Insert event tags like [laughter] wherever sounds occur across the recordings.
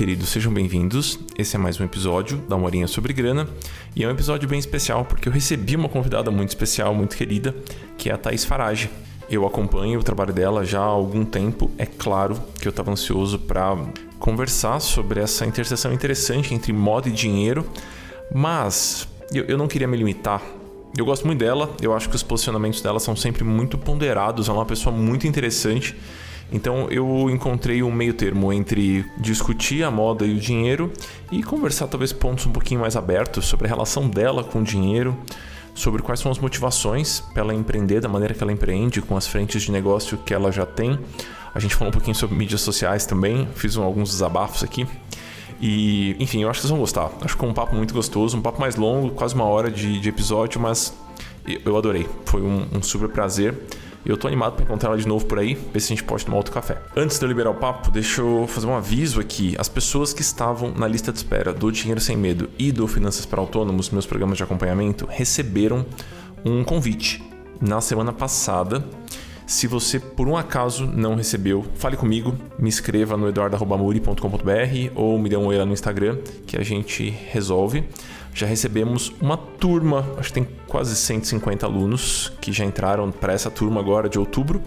queridos, sejam bem-vindos. Esse é mais um episódio da Morinha sobre Grana e é um episódio bem especial porque eu recebi uma convidada muito especial, muito querida, que é a Thaís Farage. Eu acompanho o trabalho dela já há algum tempo. É claro que eu estava ansioso para conversar sobre essa interseção interessante entre moda e dinheiro, mas eu, eu não queria me limitar eu gosto muito dela, eu acho que os posicionamentos dela são sempre muito ponderados, é uma pessoa muito interessante então eu encontrei um meio termo entre discutir a moda e o dinheiro e conversar talvez pontos um pouquinho mais abertos sobre a relação dela com o dinheiro, sobre quais são as motivações para ela empreender da maneira que ela empreende, com as frentes de negócio que ela já tem. A gente falou um pouquinho sobre mídias sociais também, fiz alguns desabafos aqui. E, enfim, eu acho que vocês vão gostar. Acho que foi um papo muito gostoso, um papo mais longo, quase uma hora de, de episódio, mas eu adorei. Foi um, um super prazer. E eu tô animado para encontrar ela de novo por aí, ver se a gente pode tomar outro café. Antes de eu liberar o papo, deixa eu fazer um aviso aqui. As pessoas que estavam na lista de espera do Dinheiro Sem Medo e do Finanças para Autônomos, meus programas de acompanhamento, receberam um convite na semana passada. Se você por um acaso não recebeu, fale comigo, me escreva no eduardo.muri.com.br ou me dê um oi lá no Instagram que a gente resolve já recebemos uma turma, acho que tem quase 150 alunos que já entraram para essa turma agora de outubro.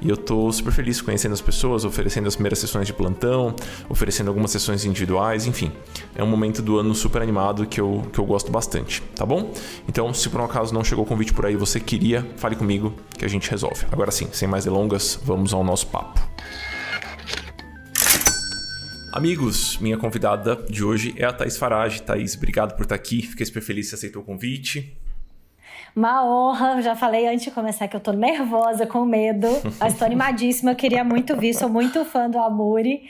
E eu estou super feliz conhecendo as pessoas, oferecendo as primeiras sessões de plantão, oferecendo algumas sessões individuais, enfim. É um momento do ano super animado que eu, que eu gosto bastante, tá bom? Então, se por um acaso não chegou o convite por aí, você queria, fale comigo que a gente resolve. Agora sim, sem mais delongas, vamos ao nosso papo. Amigos, minha convidada de hoje é a Thaís Farage. Thaís, obrigado por estar aqui. Fiquei super feliz que você aceitou o convite. Uma honra, já falei antes de começar que eu tô nervosa, com medo, [laughs] mas tô animadíssima, eu queria muito vir, sou muito fã do Amuri.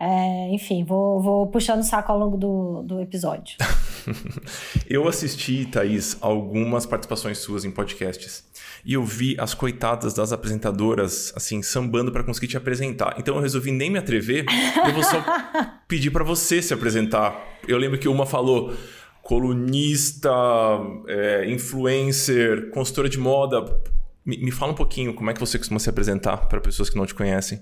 É, enfim, vou, vou puxando o saco ao longo do, do episódio. [laughs] eu assisti, Thaís, algumas participações suas em podcasts e eu vi as coitadas das apresentadoras, assim, sambando para conseguir te apresentar. Então eu resolvi nem me atrever, eu vou só [laughs] pedir para você se apresentar. Eu lembro que uma falou colunista, é, influencer, consultora de moda. Me, me fala um pouquinho como é que você costuma se apresentar para pessoas que não te conhecem.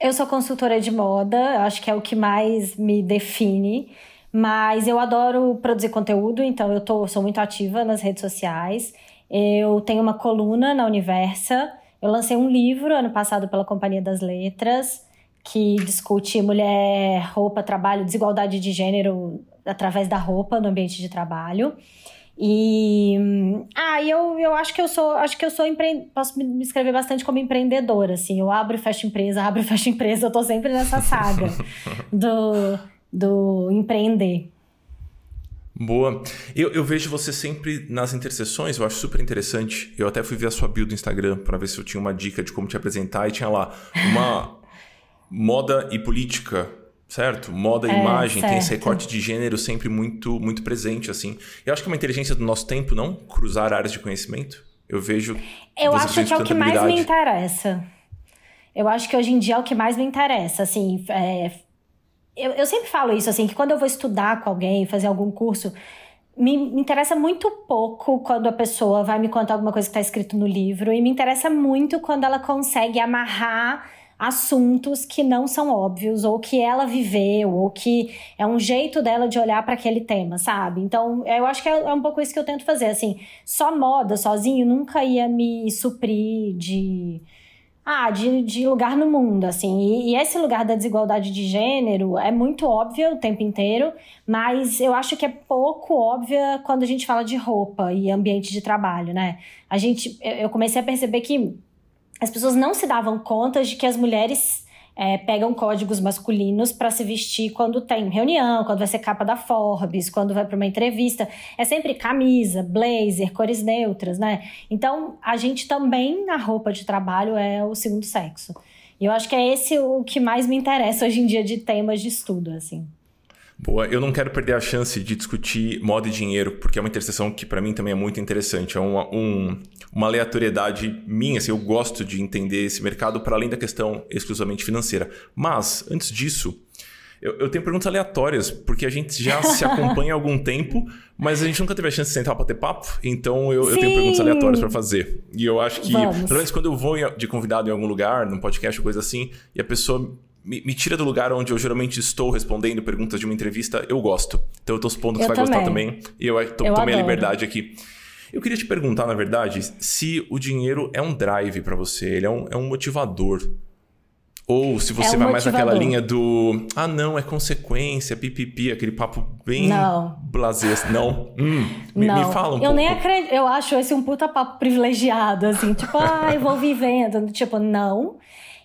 Eu sou consultora de moda, acho que é o que mais me define. Mas eu adoro produzir conteúdo, então eu tô, sou muito ativa nas redes sociais. Eu tenho uma coluna na Universa. Eu lancei um livro ano passado pela Companhia das Letras, que discute mulher, roupa, trabalho, desigualdade de gênero através da roupa no ambiente de trabalho. E ah, eu, eu acho que eu sou, acho que eu sou empre... posso me escrever bastante como empreendedora, assim. Eu abro e fecho empresa, [laughs] abro e fecho empresa, eu tô sempre nessa saga [laughs] do, do empreender. Boa. Eu, eu vejo você sempre nas interseções, eu acho super interessante. Eu até fui ver a sua bio do Instagram para ver se eu tinha uma dica de como te apresentar e tinha lá uma [laughs] moda e política, certo? Moda é, imagem, certo. tem esse recorte de gênero sempre muito muito presente assim. Eu acho que é uma inteligência do nosso tempo, não cruzar áreas de conhecimento. Eu vejo Eu acho que é o que mais me interessa. Eu acho que hoje em dia é o que mais me interessa, assim, é, eu, eu sempre falo isso, assim, que quando eu vou estudar com alguém, fazer algum curso, me, me interessa muito pouco quando a pessoa vai me contar alguma coisa que está escrito no livro, e me interessa muito quando ela consegue amarrar assuntos que não são óbvios, ou que ela viveu, ou que é um jeito dela de olhar para aquele tema, sabe? Então, eu acho que é, é, um pouco isso que eu tento fazer. Assim, só moda sozinho nunca ia me suprir de ah, de, de lugar no mundo, assim. E, e, esse lugar da desigualdade de gênero é muito óbvio o tempo inteiro, mas eu acho que é pouco óbvia quando a gente fala de roupa e ambiente de trabalho, né? A gente, eu comecei a perceber que as pessoas não se davam conta de que as mulheres é, pegam códigos masculinos para se vestir quando tem reunião, quando vai ser capa da Forbes, quando vai para uma entrevista. É sempre camisa, blazer, cores neutras, né? Então, a gente também, na roupa de trabalho, é o segundo sexo. E eu acho que é esse o que mais me interessa hoje em dia de temas de estudo, assim. Boa, eu não quero perder a chance de discutir moda e dinheiro, porque é uma interseção que para mim também é muito interessante. É uma, um, uma aleatoriedade minha, assim, eu gosto de entender esse mercado para além da questão exclusivamente financeira. Mas, antes disso, eu, eu, tenho perguntas aleatórias, porque a gente já se [laughs] acompanha há algum tempo, mas a gente nunca teve a chance de sentar para ter papo, então eu, eu tenho perguntas aleatórias para fazer. E eu acho que, Vamos. pelo menos quando eu vou de convidado em algum lugar, num podcast ou coisa assim, e a pessoa me, me, tira do lugar onde eu geralmente estou respondendo perguntas de uma entrevista, eu gosto. Então eu tô supondo que eu você vai também. gostar também. E eu, eu tomei adoro. a liberdade aqui. Eu queria te perguntar, na verdade, se o dinheiro é um drive para você, ele é um, é um motivador. Ou se você é um vai motivador. mais naquela linha do. Ah, não, é consequência, pipipi, aquele papo bem não. blasé. Não. Hum, me, não. me fala um eu pouco. nem acredito. Eu acho esse um puta papo privilegiado, assim, tipo, ah, eu vou vivendo. Tipo, não.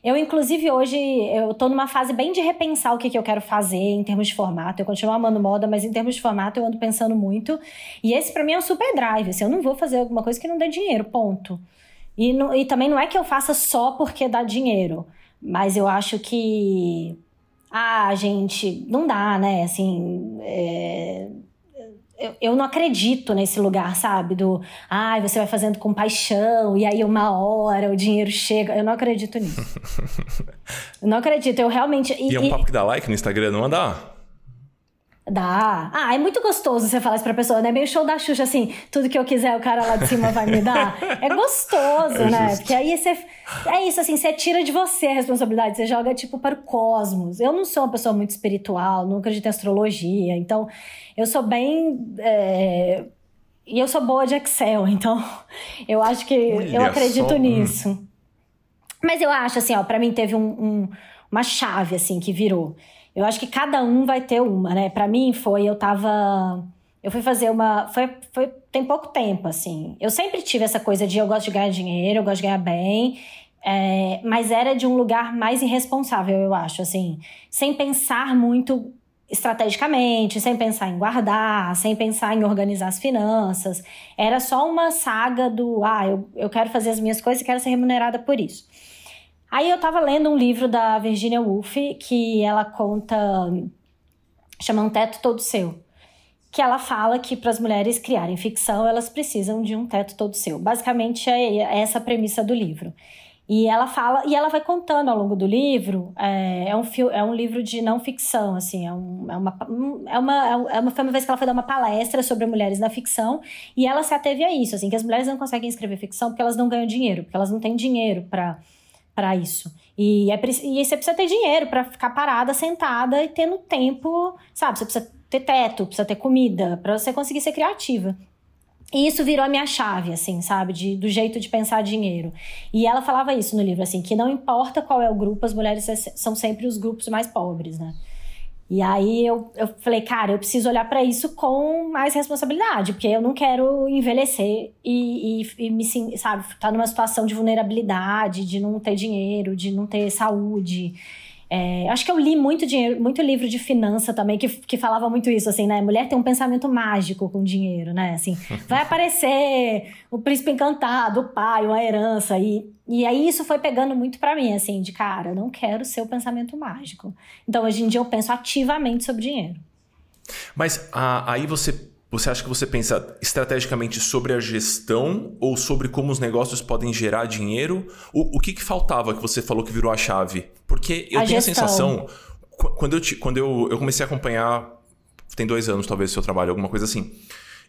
Eu, inclusive, hoje, eu tô numa fase bem de repensar o que, que eu quero fazer em termos de formato. Eu continuo amando moda, mas em termos de formato eu ando pensando muito. E esse, para mim, é um super drive. Assim, eu não vou fazer alguma coisa que não dê dinheiro, ponto. E, não, e também não é que eu faça só porque dá dinheiro. Mas eu acho que. Ah, gente, não dá, né? Assim. É eu, eu não acredito nesse lugar, sabe? Do, ai, ah, você vai fazendo com paixão e aí uma hora o dinheiro chega. Eu não acredito nisso. [laughs] eu não acredito, eu realmente. E, e é um papo que dá like no Instagram, não dá? Dá. Ah, é muito gostoso você falar isso pra pessoa, né? Meio show da Xuxa, assim, tudo que eu quiser o cara lá de cima vai me dar. É gostoso, [laughs] é né? Porque aí você. É isso, assim, você tira de você a responsabilidade, você joga, tipo, para o cosmos. Eu não sou uma pessoa muito espiritual, nunca acredito em astrologia, então eu sou bem. É... E eu sou boa de Excel, [laughs] então eu acho que Olha eu acredito só. Hum. nisso. Mas eu acho, assim, ó, pra mim teve um, um, uma chave, assim, que virou. Eu acho que cada um vai ter uma, né? Para mim foi, eu tava. Eu fui fazer uma. Foi, foi. Tem pouco tempo, assim. Eu sempre tive essa coisa de eu gosto de ganhar dinheiro, eu gosto de ganhar bem. É, mas era de um lugar mais irresponsável, eu acho, assim. Sem pensar muito estrategicamente, sem pensar em guardar, sem pensar em organizar as finanças. Era só uma saga do, ah, eu, eu quero fazer as minhas coisas e quero ser remunerada por isso. Aí eu tava lendo um livro da Virginia Woolf que ela conta chama Um Teto Todo Seu. Que ela fala que para as mulheres criarem ficção, elas precisam de um teto todo seu. Basicamente é essa a premissa do livro. E ela fala, e ela vai contando ao longo do livro, é, é um, é um livro de não ficção, assim, é, um, é, uma, é, uma, é uma, foi uma vez que ela foi dar uma palestra sobre mulheres na ficção, e ela se ateve a isso, assim, que as mulheres não conseguem escrever ficção porque elas não ganham dinheiro, porque elas não têm dinheiro para para isso. E, é, e você precisa ter dinheiro para ficar parada, sentada e tendo tempo, sabe? Você precisa ter teto, precisa ter comida, para você conseguir ser criativa. E isso virou a minha chave, assim, sabe? De, do jeito de pensar dinheiro. E ela falava isso no livro, assim, que não importa qual é o grupo, as mulheres são sempre os grupos mais pobres, né? E aí eu, eu falei, cara, eu preciso olhar para isso com mais responsabilidade, porque eu não quero envelhecer e, e, e me, sabe, estar tá numa situação de vulnerabilidade, de não ter dinheiro, de não ter saúde. É, acho que eu li muito dinheiro, muito livro de finança também que, que falava muito isso, assim, né? Mulher tem um pensamento mágico com dinheiro, né? Assim, [laughs] vai aparecer o príncipe encantado, o pai, uma herança. E, e aí isso foi pegando muito para mim, assim, de cara, eu não quero ser o pensamento mágico. Então hoje em dia eu penso ativamente sobre dinheiro. Mas a, aí você você acha que você pensa estrategicamente sobre a gestão ou sobre como os negócios podem gerar dinheiro? O, o que, que faltava que você falou que virou a chave? Porque eu a tenho gestão. a sensação, quando, eu, te, quando eu, eu comecei a acompanhar, tem dois anos talvez, seu trabalho, alguma coisa assim.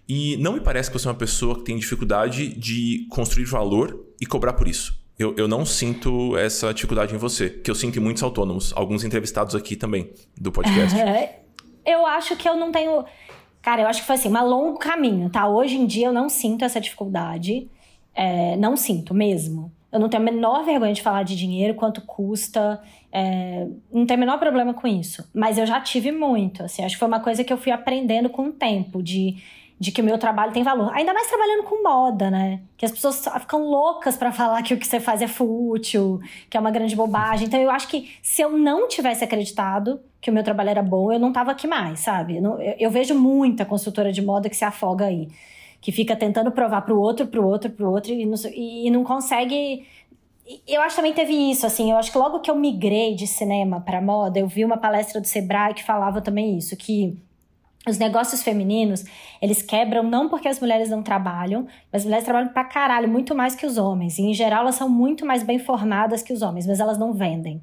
E não me parece que você é uma pessoa que tem dificuldade de construir valor e cobrar por isso. Eu, eu não sinto essa dificuldade em você, que eu sinto em muitos autônomos, alguns entrevistados aqui também do podcast. [laughs] eu acho que eu não tenho Cara, eu acho que foi assim, um longo caminho, tá? Hoje em dia eu não sinto essa dificuldade. É, não sinto mesmo. Eu não tenho a menor vergonha de falar de dinheiro, quanto custa. É, não tenho o menor problema com isso. Mas eu já tive muito, assim. Acho que foi uma coisa que eu fui aprendendo com o tempo, de de que o meu trabalho tem valor. Ainda mais trabalhando com moda, né? Que as pessoas ficam loucas para falar que o que você faz é fútil, que é uma grande bobagem. Então eu acho que se eu não tivesse acreditado que o meu trabalho era bom, eu não tava aqui mais, sabe? Eu, eu, vejo muita consultora de moda que se afoga aí, que fica tentando provar pro outro, pro outro, pro outro e não, e não consegue eu acho que também teve isso, assim, eu acho que logo que eu migrei de cinema para moda, eu vi uma palestra do Sebrae que falava também isso, que os negócios femininos, eles quebram não porque as mulheres não trabalham, mas as mulheres trabalham pra caralho, muito mais que os homens. E, em geral, elas são muito mais bem formadas que os homens, mas elas não vendem.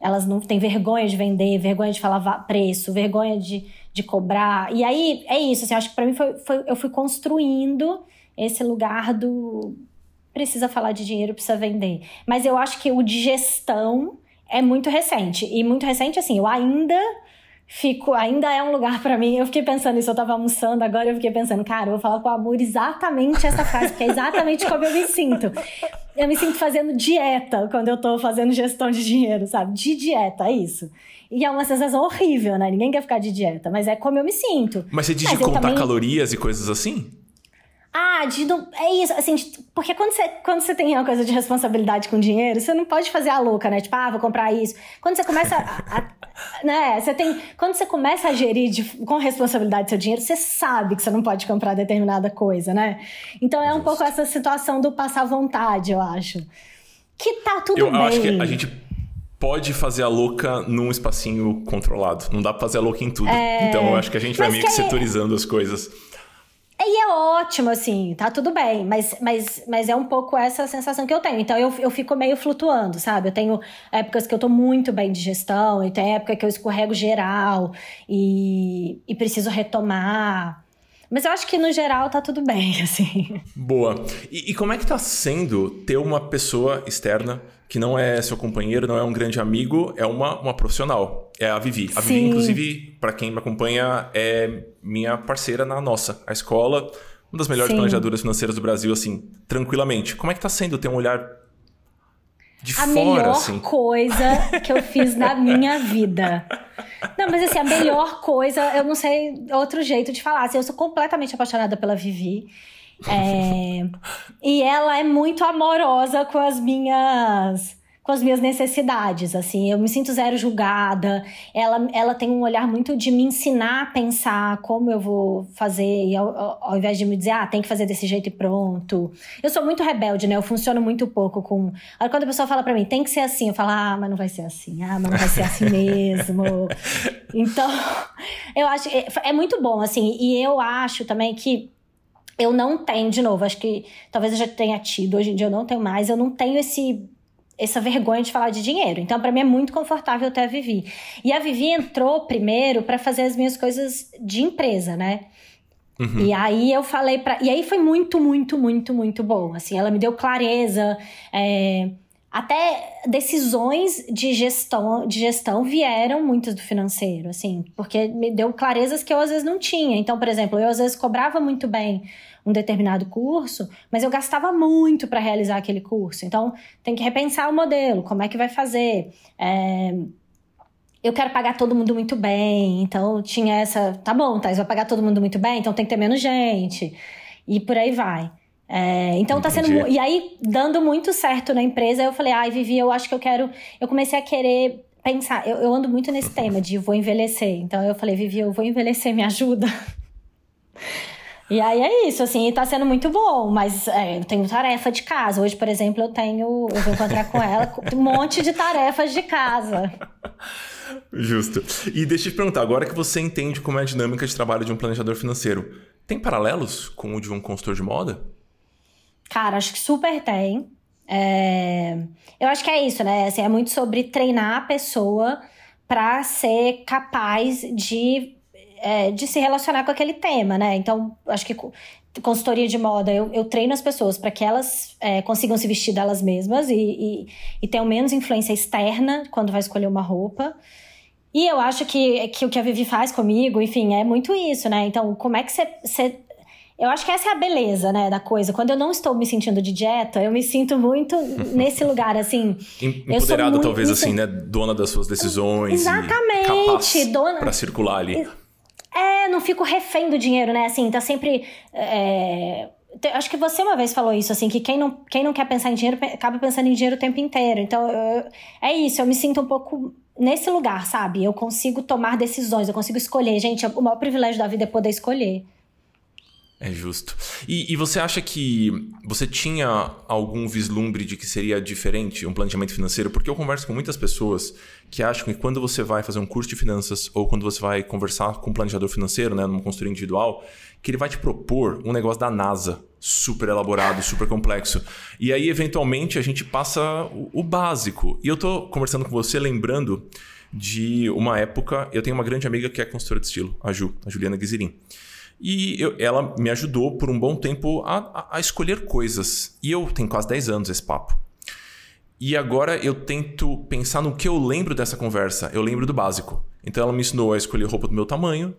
Elas não têm vergonha de vender, vergonha de falar preço, vergonha de, de cobrar. E aí, é isso, assim, acho que pra mim foi, foi, eu fui construindo esse lugar do precisa falar de dinheiro, precisa vender. Mas eu acho que o de gestão é muito recente. E muito recente, assim, eu ainda fico, ainda é um lugar para mim. Eu fiquei pensando isso, eu tava almoçando agora, eu fiquei pensando, cara, eu vou falar com o amor exatamente essa frase, porque é exatamente como eu me sinto. Eu me sinto fazendo dieta quando eu tô fazendo gestão de dinheiro, sabe? De dieta, é isso. E é uma sensação horrível, né? Ninguém quer ficar de dieta, mas é como eu me sinto. Mas você diz mas de contar também... calorias e coisas assim? Ah, de não, é isso, assim, de, porque quando você, quando você tem uma coisa de responsabilidade com dinheiro, você não pode fazer a louca, né? Tipo, ah, vou comprar isso. Quando você começa a, a né, você tem, quando você começa a gerir de, com responsabilidade seu dinheiro, você sabe que você não pode comprar determinada coisa, né? Então é um pouco essa situação do passar vontade, eu acho. Que tá tudo eu, bem. Eu acho que a gente pode fazer a louca num espacinho controlado. Não dá pra fazer a louca em tudo. É... Então eu acho que a gente vai Mas meio que, que setorizando as coisas. E é ótimo, assim, tá tudo bem, mas, mas, mas é um pouco essa sensação que eu tenho. Então eu, eu fico meio flutuando, sabe? Eu tenho épocas que eu tô muito bem de gestão, e tem época que eu escorrego geral e, e preciso retomar. Mas eu acho que no geral tá tudo bem, [laughs] assim. Boa. E, e como é que tá sendo ter uma pessoa externa que não é seu companheiro, não é um grande amigo, é uma, uma profissional. É a Vivi. A Sim. Vivi, inclusive, para quem me acompanha, é minha parceira na nossa, a escola, uma das melhores Sim. planejadoras financeiras do Brasil, assim, tranquilamente. Como é que tá sendo ter um olhar de a fora, melhor assim? coisa [laughs] que eu fiz na minha vida. Não, mas assim, a melhor coisa, eu não sei outro jeito de falar. Assim, eu sou completamente apaixonada pela Vivi. É, [laughs] e ela é muito amorosa com as minhas com as minhas necessidades, assim, eu me sinto zero julgada. Ela, ela tem um olhar muito de me ensinar a pensar como eu vou fazer, e ao, ao, invés de me dizer, ah, tem que fazer desse jeito e pronto. Eu sou muito rebelde, né? Eu funciono muito pouco com. Aí quando a pessoa fala para mim, tem que ser assim, eu falo, ah, mas não vai ser assim, ah, mas não vai ser assim mesmo. [laughs] então, eu acho. É, é muito bom, assim, e eu acho também que eu não tenho, de novo, acho que talvez eu já tenha tido, hoje em dia eu não tenho mais, eu não tenho esse essa vergonha de falar de dinheiro. Então, para mim é muito confortável ter a Vivi. E a Vivi entrou primeiro para fazer as minhas coisas de empresa, né? Uhum. E aí eu falei para, e aí foi muito, muito, muito, muito bom. Assim, ela me deu clareza. É até decisões de gestão, de gestão vieram muitas do financeiro, assim, porque me deu clarezas que eu às vezes não tinha. Então, por exemplo, eu às vezes cobrava muito bem um determinado curso, mas eu gastava muito para realizar aquele curso. Então, tem que repensar o modelo, como é que vai fazer. É... Eu quero pagar todo mundo muito bem, então tinha essa. Tá bom, Thais, vai pagar todo mundo muito bem, então tem que ter menos gente. E por aí vai. É, então Entendi. tá sendo. E aí, dando muito certo na empresa, eu falei, ai, Vivi, eu acho que eu quero. Eu comecei a querer pensar. Eu, eu ando muito nesse tema de vou envelhecer. Então eu falei, Vivi, eu vou envelhecer, me ajuda. E aí é isso, assim, tá sendo muito bom, mas é, eu tenho tarefa de casa. Hoje, por exemplo, eu tenho. Eu vou encontrar com ela um monte de tarefas de casa. Justo. E deixa eu te perguntar, agora que você entende como é a dinâmica de trabalho de um planejador financeiro, tem paralelos com o de um consultor de moda? Cara, acho que super tem. É... Eu acho que é isso, né? Assim, é muito sobre treinar a pessoa para ser capaz de, é, de se relacionar com aquele tema, né? Então, acho que consultoria de moda, eu, eu treino as pessoas para que elas é, consigam se vestir delas mesmas e, e, e tenham menos influência externa quando vai escolher uma roupa. E eu acho que, que o que a Vivi faz comigo, enfim, é muito isso, né? Então, como é que você eu acho que essa é a beleza, né, da coisa. Quando eu não estou me sentindo de dieta, eu me sinto muito [laughs] nesse lugar, assim. Empoderada, muito, talvez, assim, né? Dona das suas decisões. Exatamente. dona. Pra circular ali. É, não fico refém do dinheiro, né? Assim, tá sempre. É... Acho que você uma vez falou isso, assim, que quem não, quem não quer pensar em dinheiro acaba pensando em dinheiro o tempo inteiro. Então, eu, é isso, eu me sinto um pouco nesse lugar, sabe? Eu consigo tomar decisões, eu consigo escolher. Gente, o maior privilégio da vida é poder escolher. É justo. E, e, você acha que você tinha algum vislumbre de que seria diferente um planejamento financeiro? Porque eu converso com muitas pessoas que acham que quando você vai fazer um curso de finanças ou quando você vai conversar com um planejador financeiro, né, numa consultoria individual, que ele vai te propor um negócio da NASA, super elaborado, super complexo. E aí, eventualmente, a gente passa o, o básico. E eu tô conversando com você lembrando de uma época. Eu tenho uma grande amiga que é consultora de estilo, a Ju, a Juliana Guizirin. E eu, ela me ajudou por um bom tempo a, a, a, escolher coisas. E eu tenho quase 10 anos esse papo. E agora eu tento pensar no que eu lembro dessa conversa. Eu lembro do básico. Então ela me ensinou a escolher roupa do meu tamanho,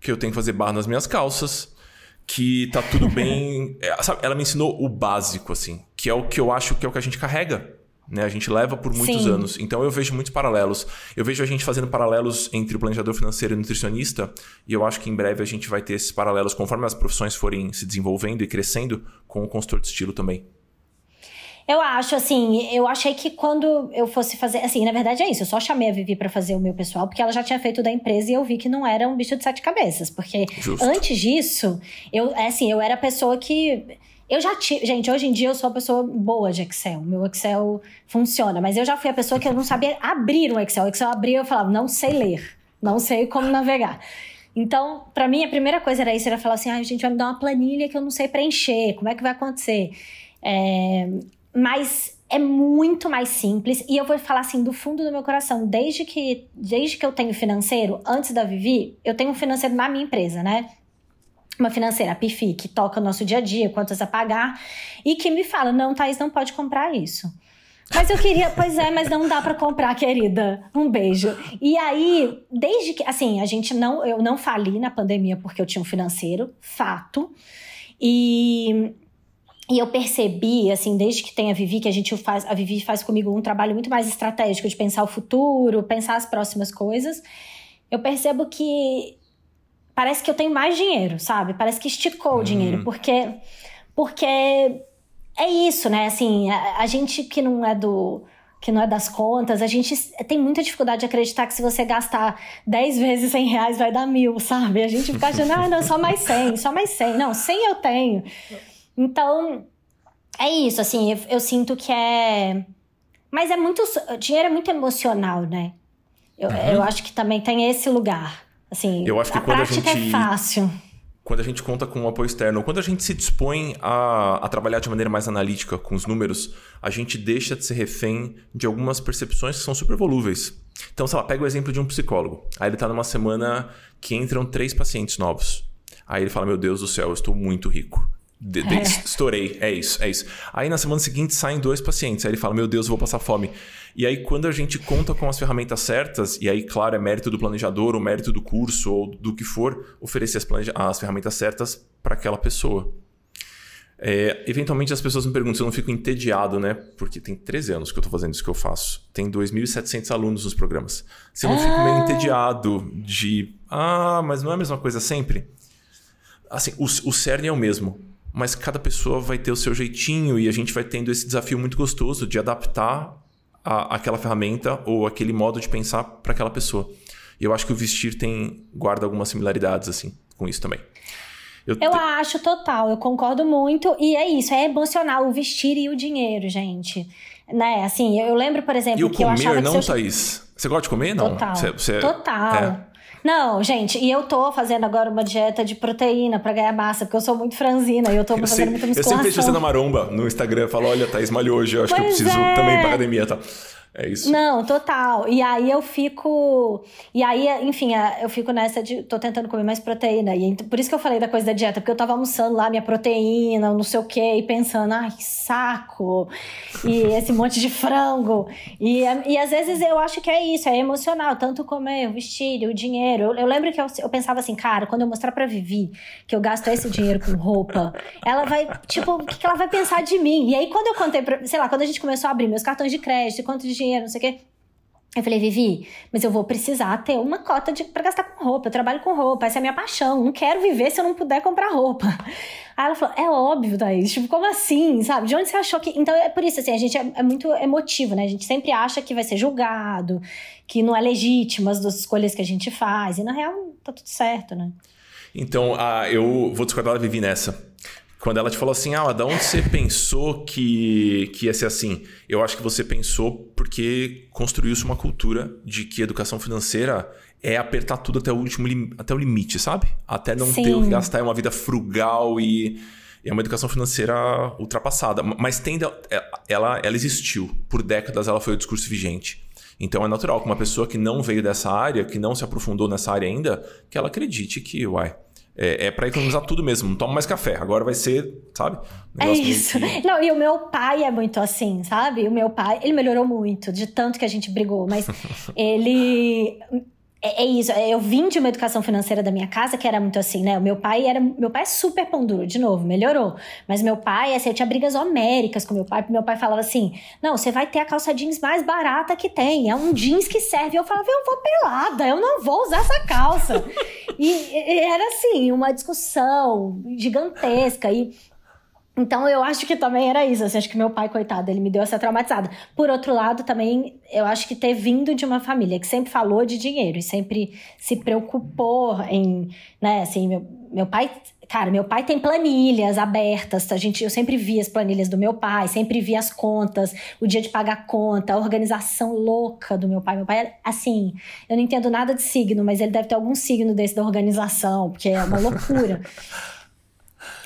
que eu tenho que fazer barra nas minhas calças, que tá tudo [laughs] bem. É, sabe, ela me ensinou o básico, assim, que é o que eu acho que é o que a gente carrega. Né? A gente leva por muitos Sim. anos. Então eu vejo muitos paralelos. Eu vejo a gente fazendo paralelos entre o planejador financeiro e o nutricionista, e eu acho que em breve a gente vai ter esses paralelos conforme as profissões forem se desenvolvendo e crescendo com o consultor de estilo também. Eu acho, assim, eu achei que quando eu fosse fazer. Assim, na verdade é isso. Eu só chamei a Vivi para fazer o meu pessoal, porque ela já tinha feito da empresa e eu vi que não era um bicho de sete cabeças. Porque Justo. antes disso, eu, é assim, eu era a pessoa que. Eu já tive. Gente, hoje em dia eu sou uma pessoa boa de Excel. Meu Excel funciona. Mas eu já fui a pessoa que eu não sabia abrir um Excel. O Excel abria e eu falava, não sei ler. Não sei como navegar. Então, para mim, a primeira coisa era isso: era falar assim, ah, gente, vai me dar uma planilha que eu não sei preencher. Como é que vai acontecer? É, mas é muito mais simples e eu vou falar assim do fundo do meu coração, desde que desde que eu tenho financeiro, antes da Vivi, eu tenho um financeiro na minha empresa, né? Uma financeira, a Pifi, que toca o nosso dia a dia, quantas a pagar, e que me fala: "Não, Thaís, não pode comprar isso". Mas eu queria, pois é, mas não dá para comprar, querida. Um beijo. E aí, desde que, assim, a gente não, eu não fali na pandemia porque eu tinha um financeiro, fato. E e eu percebi, assim, desde que tem a Vivi, que a gente faz, a Vivi faz comigo um trabalho muito mais estratégico de pensar o futuro, pensar as próximas coisas. Eu percebo que parece que eu tenho mais dinheiro, sabe? Parece que esticou o dinheiro, uhum. porque porque é isso, né? Assim, a, a, gente que não é do que não é das contas, a gente tem muita dificuldade de acreditar que se você gastar 10 vezes 100 reais vai dar mil, sabe? A gente fica achando, ah, não, só mais 100, só mais 100. Não, 100 eu tenho. Então, é isso, assim, eu, eu, sinto que é. Mas é muito. Dinheiro é muito emocional, né? Eu, uhum. eu acho que também tem esse lugar. Assim, eu acho que a quando prática a gente, é fácil. Quando a gente conta com um apoio externo, quando a gente se dispõe a, a trabalhar de maneira mais analítica com os números, a gente deixa de ser refém de algumas percepções que são super volúveis. Então, sei lá, pega o exemplo de um psicólogo. Aí ele tá numa semana que entram três pacientes novos. Aí ele fala: Meu Deus do céu, eu estou muito rico. De, de, é. Estourei, é isso, é isso. Aí na semana seguinte saem dois pacientes. Aí ele fala: Meu Deus, eu vou passar fome. E aí, quando a gente conta com as ferramentas certas, e aí, claro, é mérito do planejador, ou mérito do curso, ou do que for, oferecer as, as ferramentas certas para aquela pessoa. É, eventualmente as pessoas me perguntam se eu não fico entediado, né? Porque tem 13 anos que eu estou fazendo isso que eu faço. Tem 2.700 alunos nos programas. Se eu não ah. fico meio ah. entediado de. Ah, mas não é a mesma coisa sempre? Assim, o, o cerne é o mesmo mas cada pessoa vai ter o seu jeitinho e a gente vai tendo esse desafio muito gostoso de adaptar a, aquela ferramenta ou aquele modo de pensar para aquela pessoa. E eu acho que o vestir tem guarda algumas similaridades assim com isso também. Eu, eu te... acho total, eu concordo muito e é isso, é emocional o vestir e o dinheiro, gente. Né? Assim, eu lembro, por exemplo, e o que comer, eu achava não, que Thaís? Você gosta de comer? Não. Total. Você, você... Total. É. Não, gente, e eu tô fazendo agora uma dieta de proteína para ganhar massa, porque eu sou muito franzina e eu tô eu fazendo muita musculação. Eu sempre vejo você na maromba no Instagram, falo, olha, Thaís malhou hoje, eu acho pois que eu preciso é. também pra academia, tá? É isso. Não, total. E aí eu fico. E aí, enfim, eu fico nessa de. tô tentando comer mais proteína. E por isso que eu falei da coisa da dieta, porque eu tava almoçando lá minha proteína, não sei o quê, e pensando, ai, que saco! E [laughs] esse monte de frango. E, e às vezes eu acho que é isso, é emocional, tanto comer, o vestido, o dinheiro. Eu, eu lembro que eu, eu, pensava assim, cara, quando eu mostrar pra Vivi que eu gasto esse dinheiro com roupa, ela vai, tipo, o que, que ela vai pensar de mim? E aí, quando eu contei pra. Sei lá, quando a gente começou a abrir meus cartões de crédito, quanto de dinheiro dinheiro, não sei o quê. Eu falei, Vivi, mas eu vou precisar ter uma cota de, gastar com roupa. Eu trabalho com roupa, essa é a minha paixão. Não quero viver se eu não puder comprar roupa. Aí ela falou, é óbvio, Thaís. Tipo, como assim, sabe? De onde você achou que... Então, é por isso, assim, a gente é, é muito emotivo, né? A gente sempre acha que vai ser julgado, que não é legítimo as duas escolhas que a gente faz. E, na real, tá tudo certo, né? Então, uh, eu vou discordar da Vivi nessa. Quando ela te falou assim, ah, da onde você pensou que, que ia ser assim? Eu acho que você pensou porque construiu-se uma cultura de que educação financeira é apertar tudo até o último até o limite, sabe? Até não Sim. ter o que gastar, é uma vida frugal e é uma educação financeira ultrapassada. Mas a, é, ela, ela existiu. Por décadas ela foi o discurso vigente. Então é natural que uma pessoa que não veio dessa área, que não se aprofundou nessa área ainda, que ela acredite que, uai, É, é para economizar tudo mesmo. Não toma mais café. Agora vai ser, sabe? é isso. Que... Não, e o meu pai é muito assim, sabe? O meu pai, ele melhorou muito, de tanto que a gente brigou, mas [laughs] ele é, é, isso, é, eu vim de uma educação financeira da minha casa que era muito assim, né? O meu pai era. Meu pai é super pão duro, de novo, melhorou. Mas meu pai, assim, eu tinha brigas homéricas com meu pai, meu pai falava assim: não, você vai ter a calça jeans mais barata que tem, é um jeans que serve. Eu falava, eu vou pelada, eu não vou usar essa calça. [laughs] e, e era assim, uma discussão gigantesca. E então eu acho que também era isso. Assim, acho que meu pai, coitado, ele me deu essa traumatizada. Por outro lado, também eu acho que ter vindo de uma família que sempre falou de dinheiro e sempre se preocupou em, né, assim, meu, meu pai, cara, meu pai tem planilhas abertas, a gente, eu sempre vi as planilhas do meu pai, sempre vi as contas, o dia de pagar conta, a organização louca do meu pai. Meu pai, assim, eu não entendo nada de signo, mas ele deve ter algum signo desse da organização, porque é uma loucura. [laughs]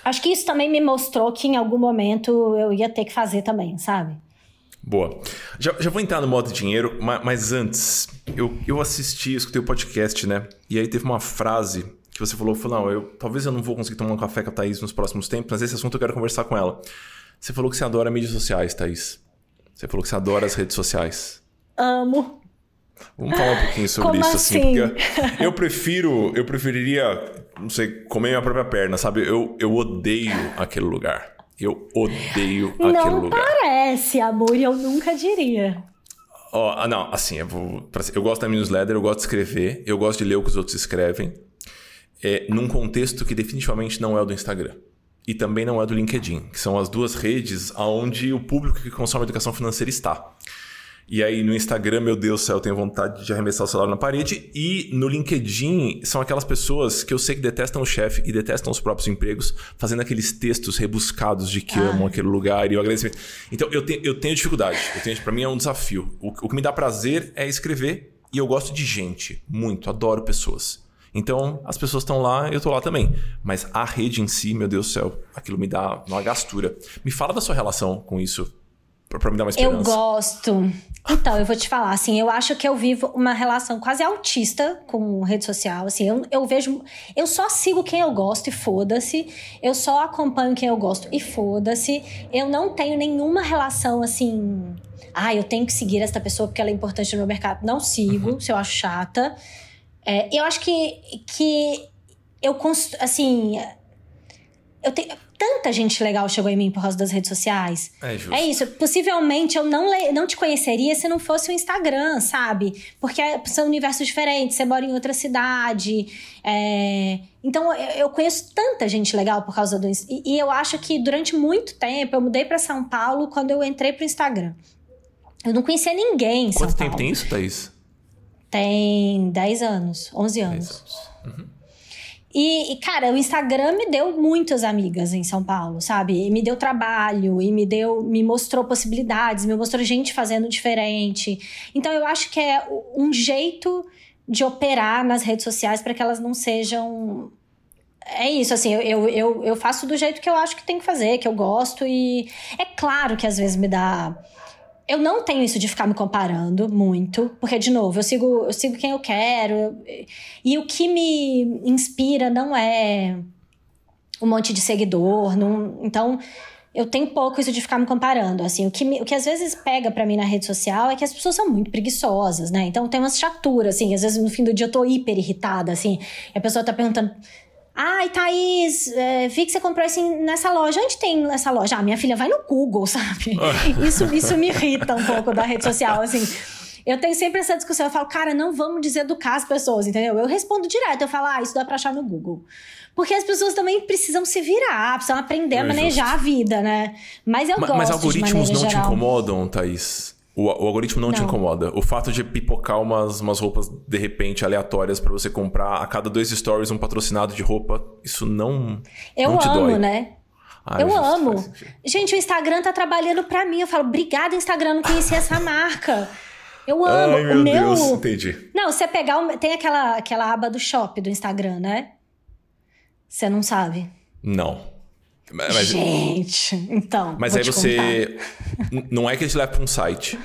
Acho que isso também me mostrou que em algum momento eu ia ter que fazer também, sabe? Boa. Já, já vou entrar no modo dinheiro, mas, mas antes, eu, eu assisti, escutei o podcast, né? E aí teve uma frase que você falou, falou, não, eu, talvez eu não vou conseguir tomar um café com a Thaís nos próximos tempos, mas esse assunto eu quero conversar com ela. Você falou que você adora mídias sociais, Thaís. Você falou que você adora as redes sociais. Amo. Vamos falar um pouquinho sobre Como isso, assim? assim eu prefiro, eu preferiria, não sei, comer minha própria perna, sabe? Eu, eu odeio aquele lugar. Eu odeio não aquele lugar. Não parece, amor, eu nunca diria. Oh, não, assim, eu, vou, eu gosto da newsletter, eu gosto de escrever, eu gosto de ler o que os outros escrevem, é, num contexto que definitivamente não é o do Instagram. E também não é do LinkedIn, que são as duas redes onde o público que consome educação financeira está. E aí no Instagram, meu Deus do céu, eu tenho vontade de arremessar o celular na parede. E no LinkedIn, são aquelas pessoas que eu sei que detestam o chefe e detestam os próprios empregos, fazendo aqueles textos rebuscados de que ah. amam aquele lugar e o agradecimento. Então eu, tenho, eu tenho dificuldade. Eu tenho, pra mim é um desafio. O, o que me dá prazer é escrever e eu gosto de gente. Muito. Adoro pessoas. Então, as pessoas estão lá, eu estou lá também. Mas a rede em si, meu Deus do céu, aquilo me dá uma gastura. Me fala da sua relação com isso para me dar uma esperança. Eu gosto. Então, eu vou te falar, assim, eu acho que eu vivo uma relação quase autista com rede social, assim, eu, eu vejo, eu só sigo quem eu gosto e foda-se, eu só acompanho quem eu gosto e foda-se, eu não tenho nenhuma relação, assim, ah, eu tenho que seguir essa pessoa porque ela é importante no meu mercado, não sigo, uhum. se eu acho chata, é, eu acho que, que eu, assim, eu tenho tanta gente legal chegou em mim por causa das redes sociais. É, justo. é isso. Possivelmente eu não, não te conheceria se não fosse o Instagram, sabe? Porque são universos diferentes, você mora em outra cidade. É... Então eu conheço tanta gente legal por causa do e, e eu acho que durante muito tempo eu mudei para São Paulo quando eu entrei pro Instagram. Eu não conhecia ninguém em São Quanto Paulo. tempo tem isso, Thaís? Tem 10 anos, 11 anos. 10 anos. Uhum. E, cara, o Instagram me deu muitas amigas em São Paulo, sabe? E me deu trabalho, e me deu, me mostrou possibilidades, me mostrou gente fazendo diferente. Então eu acho que é um jeito de operar nas redes sociais para que elas não sejam. É isso, assim, eu, eu, eu faço do jeito que eu acho que tem que fazer, que eu gosto, e é claro que às vezes me dá eu não tenho isso de ficar me comparando muito, porque, de novo, eu sigo, eu sigo quem eu quero. E o que me inspira não é um monte de seguidor. Não, então, eu tenho pouco isso de ficar me comparando. Assim, o que, me, o que às vezes pega para mim na rede social é que as pessoas são muito preguiçosas, né? Então tem umas chaturas, assim. Às vezes no fim do dia eu tô hiper irritada, assim. E a pessoa tá perguntando. Ai, Thaís, é, vi que você comprou assim nessa loja. Onde tem essa loja? Ah, minha filha vai no Google, [laughs] sabe? [laughs] isso, isso me irrita um pouco da rede social, assim. Eu tenho sempre essa discussão. Eu falo, cara, não vamos deseducar as pessoas, entendeu? Eu respondo direto. Eu falo, ah, isso dá pra achar no Google. Porque as pessoas também precisam se virar, precisam aprender é a manejar justo. a vida, né? Mas eu mas, gosto. Mas algoritmos não geral. te incomodam, Thaís? O, o algoritmo não, não, te incomoda. O fato de pipocar umas, umas roupas de repente aleatórias para você comprar a cada dois stories um patrocinado de roupa, isso não. Eu não te amo, dói. né? Ah, eu amo. Gente, o Instagram tá trabalhando para mim. Eu falo, obrigada, Instagram, não conhecia essa marca. Eu amo. Ai, meu o meu. Deus, entendi. Não, você pegar. O... Tem aquela, aquela aba do shop do Instagram, né? Você não sabe? Não. Mas, Gente, então. Mas aí você. Não é que eles levam para um site.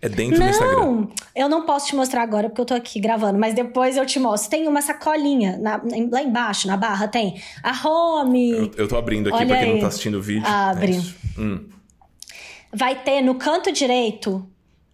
É dentro não, do Instagram? Não, eu não posso te mostrar agora porque eu tô aqui gravando, mas depois eu te mostro. Tem uma sacolinha na, lá embaixo, na barra, tem a home. Eu, eu tô abrindo aqui Olha pra quem aí. não tá assistindo o vídeo. Abre. É hum. Vai ter no canto direito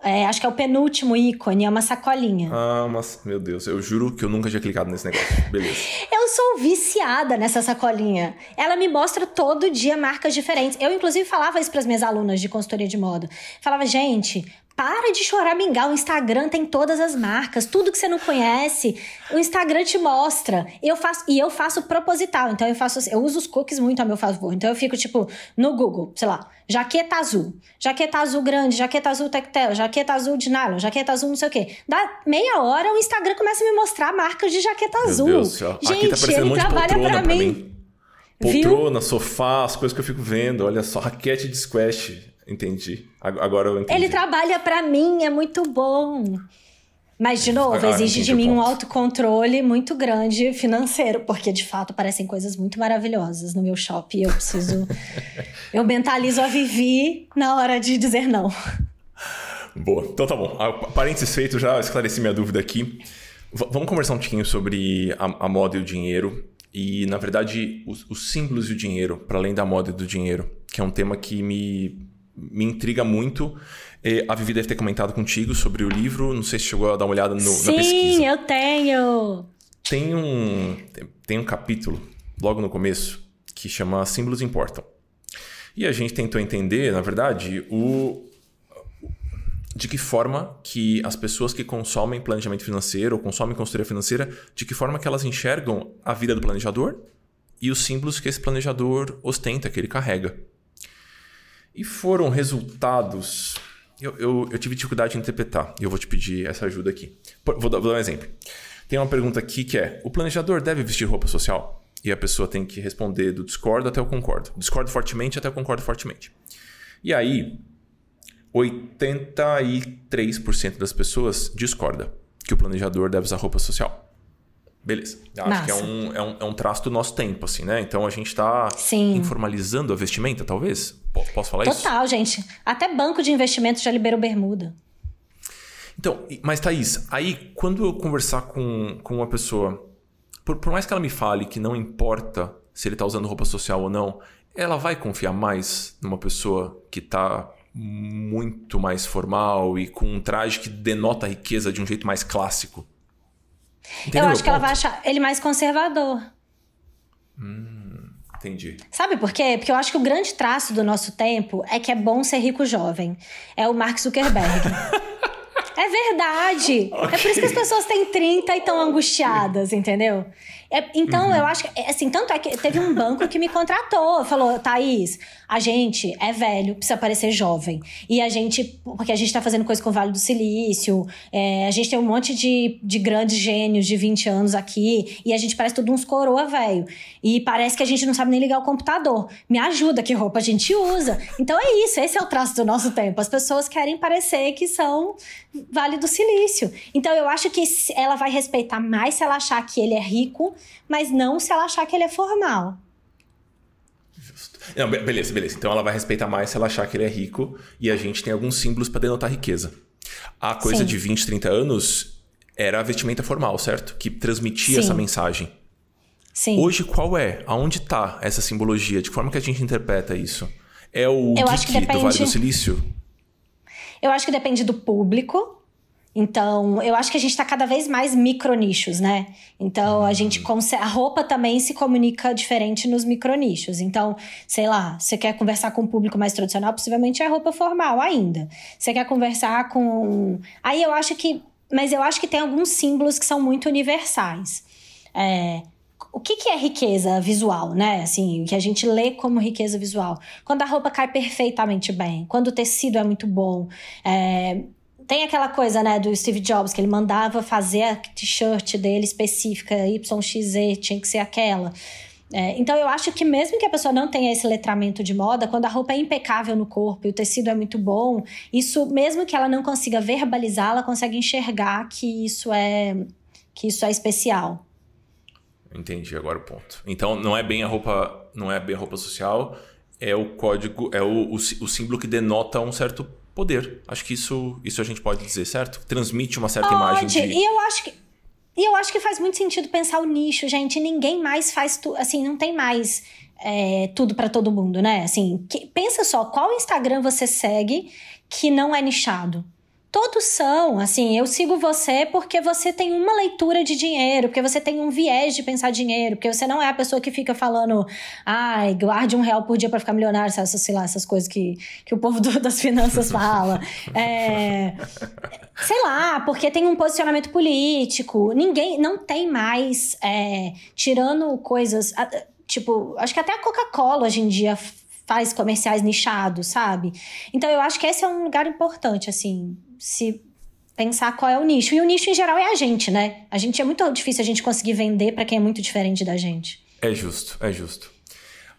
é, acho que é o penúltimo ícone, é uma sacolinha. Ah, mas, meu Deus, eu juro que eu nunca tinha clicado nesse negócio. [laughs] Beleza. eu sou viciada nessa sacolinha. Ela me mostra todo dia marcas diferentes. Eu, inclusive, falava isso para as minhas alunas de consultoria de moda. Falava, gente, para de chorar mingau. O Instagram tem todas as marcas, tudo que você não conhece, o Instagram te mostra. Eu faço e eu faço proposital. Então eu faço, eu uso os cookies muito a meu favor. Então eu fico tipo no Google, sei lá, jaqueta azul, jaqueta azul grande, jaqueta azul tectel, jaqueta azul de nylon, jaqueta azul não sei o quê. Dá meia hora o Instagram começa a me mostrar marcas de jaqueta meu azul. Deus do céu. Gente, Aqui tá ele um trabalha para mim. mim. Poltrona, Viu? sofá, as coisas que eu fico vendo. Olha só, raquete de squash. Entendi. Agora eu entendi. Ele trabalha para mim, é muito bom. Mas, de novo, ah, exige de mim um autocontrole muito grande financeiro, porque de fato parecem coisas muito maravilhosas no meu shopping. Eu preciso. [laughs] eu mentalizo a Vivi na hora de dizer não. Boa. Então tá bom. Parênteses feito, já esclareci minha dúvida aqui. V vamos conversar um pouquinho sobre a, a, moda e o dinheiro. E, na verdade, os, os símbolos e o dinheiro, para além da moda e do dinheiro, que é um tema que me me intriga muito. A Vivi deve ter comentado contigo sobre o livro. Não sei se chegou a dar uma olhada no, Sim, na pesquisa. Sim, eu tenho. Tem um, tem um capítulo, logo no começo, que chama Símbolos Importam. E a gente tentou entender, na verdade, o, de que forma que as pessoas que consomem planejamento financeiro ou consomem consultoria financeira, de que forma que elas enxergam a vida do planejador e os símbolos que esse planejador ostenta, que ele carrega. E foram resultados. Eu, eu, eu tive dificuldade em interpretar e eu vou te pedir essa ajuda aqui. Vou dar, vou dar um exemplo. Tem uma pergunta aqui que é: o planejador deve vestir roupa social? E a pessoa tem que responder do discordo até o concordo. Discordo fortemente até o concordo fortemente. E aí, 83% das pessoas discorda que o planejador deve usar roupa social. Beleza. Acho Massa. que é um, é, um, é um traço do nosso tempo, assim, né? Então a gente está informalizando a vestimenta, talvez? Posso falar Total, isso? Total, gente. Até banco de investimento já liberou bermuda. Então, mas Thaís, aí quando eu conversar com, com uma pessoa, por, por mais que ela me fale que não importa se ele está usando roupa social ou não, ela vai confiar mais numa pessoa que está muito mais formal e com um traje que denota a riqueza de um jeito mais clássico? Entendeu eu acho que ela vai achar ele mais conservador. Hum, entendi. Sabe por quê? Porque eu acho que o grande traço do nosso tempo é que é bom ser rico jovem. É o Mark Zuckerberg. [laughs] é verdade. Okay. É por isso que as pessoas têm 30 e estão angustiadas, entendeu? É, então, uhum. eu acho que, assim, tanto é que teve um banco que me contratou, falou, Thaís, a gente é velho, precisa parecer jovem. E a gente, porque a gente tá fazendo coisa com o Vale do Silício, é, a gente tem um monte de, de grandes gênios de 20 anos aqui, e a gente parece tudo uns coroa velho. E parece que a gente não sabe nem ligar o computador. Me ajuda, que roupa a gente usa. Então é isso, esse é o traço do nosso tempo. As pessoas querem parecer que são Vale do Silício. Então eu acho que ela vai respeitar mais se ela achar que ele é rico, mas não se ela achar que ele é formal. Não, beleza, beleza. Então ela vai respeitar mais se ela achar que ele é rico e a gente tem alguns símbolos para denotar riqueza. A coisa Sim. de 20, 30 anos era a vestimenta formal, certo? Que transmitia Sim. essa mensagem. Sim. Hoje qual é? Aonde está essa simbologia? De que forma que a gente interpreta isso? É o Eu geek depende... do Vale do Silício? Eu acho que depende do público. Então, eu acho que a gente está cada vez mais micronichos, né? Então, a gente uhum. consegue. A roupa também se comunica diferente nos micronichos. Então, sei lá, você quer conversar com um público mais tradicional, possivelmente é roupa formal ainda. Você quer conversar com. Aí eu acho que. Mas eu acho que tem alguns símbolos que são muito universais. É, o que, que, é riqueza visual, né? Assim, que a gente lê como riqueza visual. Quando a roupa cai perfeitamente bem, quando o tecido é muito bom, é, tem aquela coisa, né, do Steve Jobs, que ele mandava fazer a t-shirt dele específica, YXZ, tinha que ser aquela. É, então eu acho que mesmo que a pessoa não tenha esse letramento de moda, quando a roupa é impecável no corpo e o tecido é muito bom, isso, mesmo que ela não consiga verbalizar, ela consegue enxergar que isso é que isso é especial. Entendi agora o ponto. Então não é bem a roupa, não é bem a roupa social, é o código, é o, o, o símbolo que denota um certo poder. Acho que isso, isso a gente pode dizer, certo? Transmite uma certa pode. imagem de... E eu acho que e eu acho que faz muito sentido pensar o nicho, gente. Ninguém mais faz tudo. Assim, não tem mais é, tudo para todo mundo, né? Assim, que, pensa só, qual Instagram você segue que não é nichado? Todos são, assim, eu sigo você porque você tem uma leitura de dinheiro, porque você tem um viés de pensar dinheiro, porque você não é a pessoa que fica falando, ai, guarde um real por dia para ficar milionário, essas, sei lá, essas coisas que, que o povo do, das finanças [laughs] fala. É, sei lá, porque tem um posicionamento político. Ninguém, não tem mais, é, tirando coisas, tipo, acho que até a Coca-Cola hoje em dia faz comerciais nichados, sabe? Então eu acho que esse é um lugar importante, assim, se pensar qual é o nicho. E o nicho em geral é a gente, né? A gente é muito difícil a gente conseguir vender para quem é muito diferente da gente. É justo, é justo.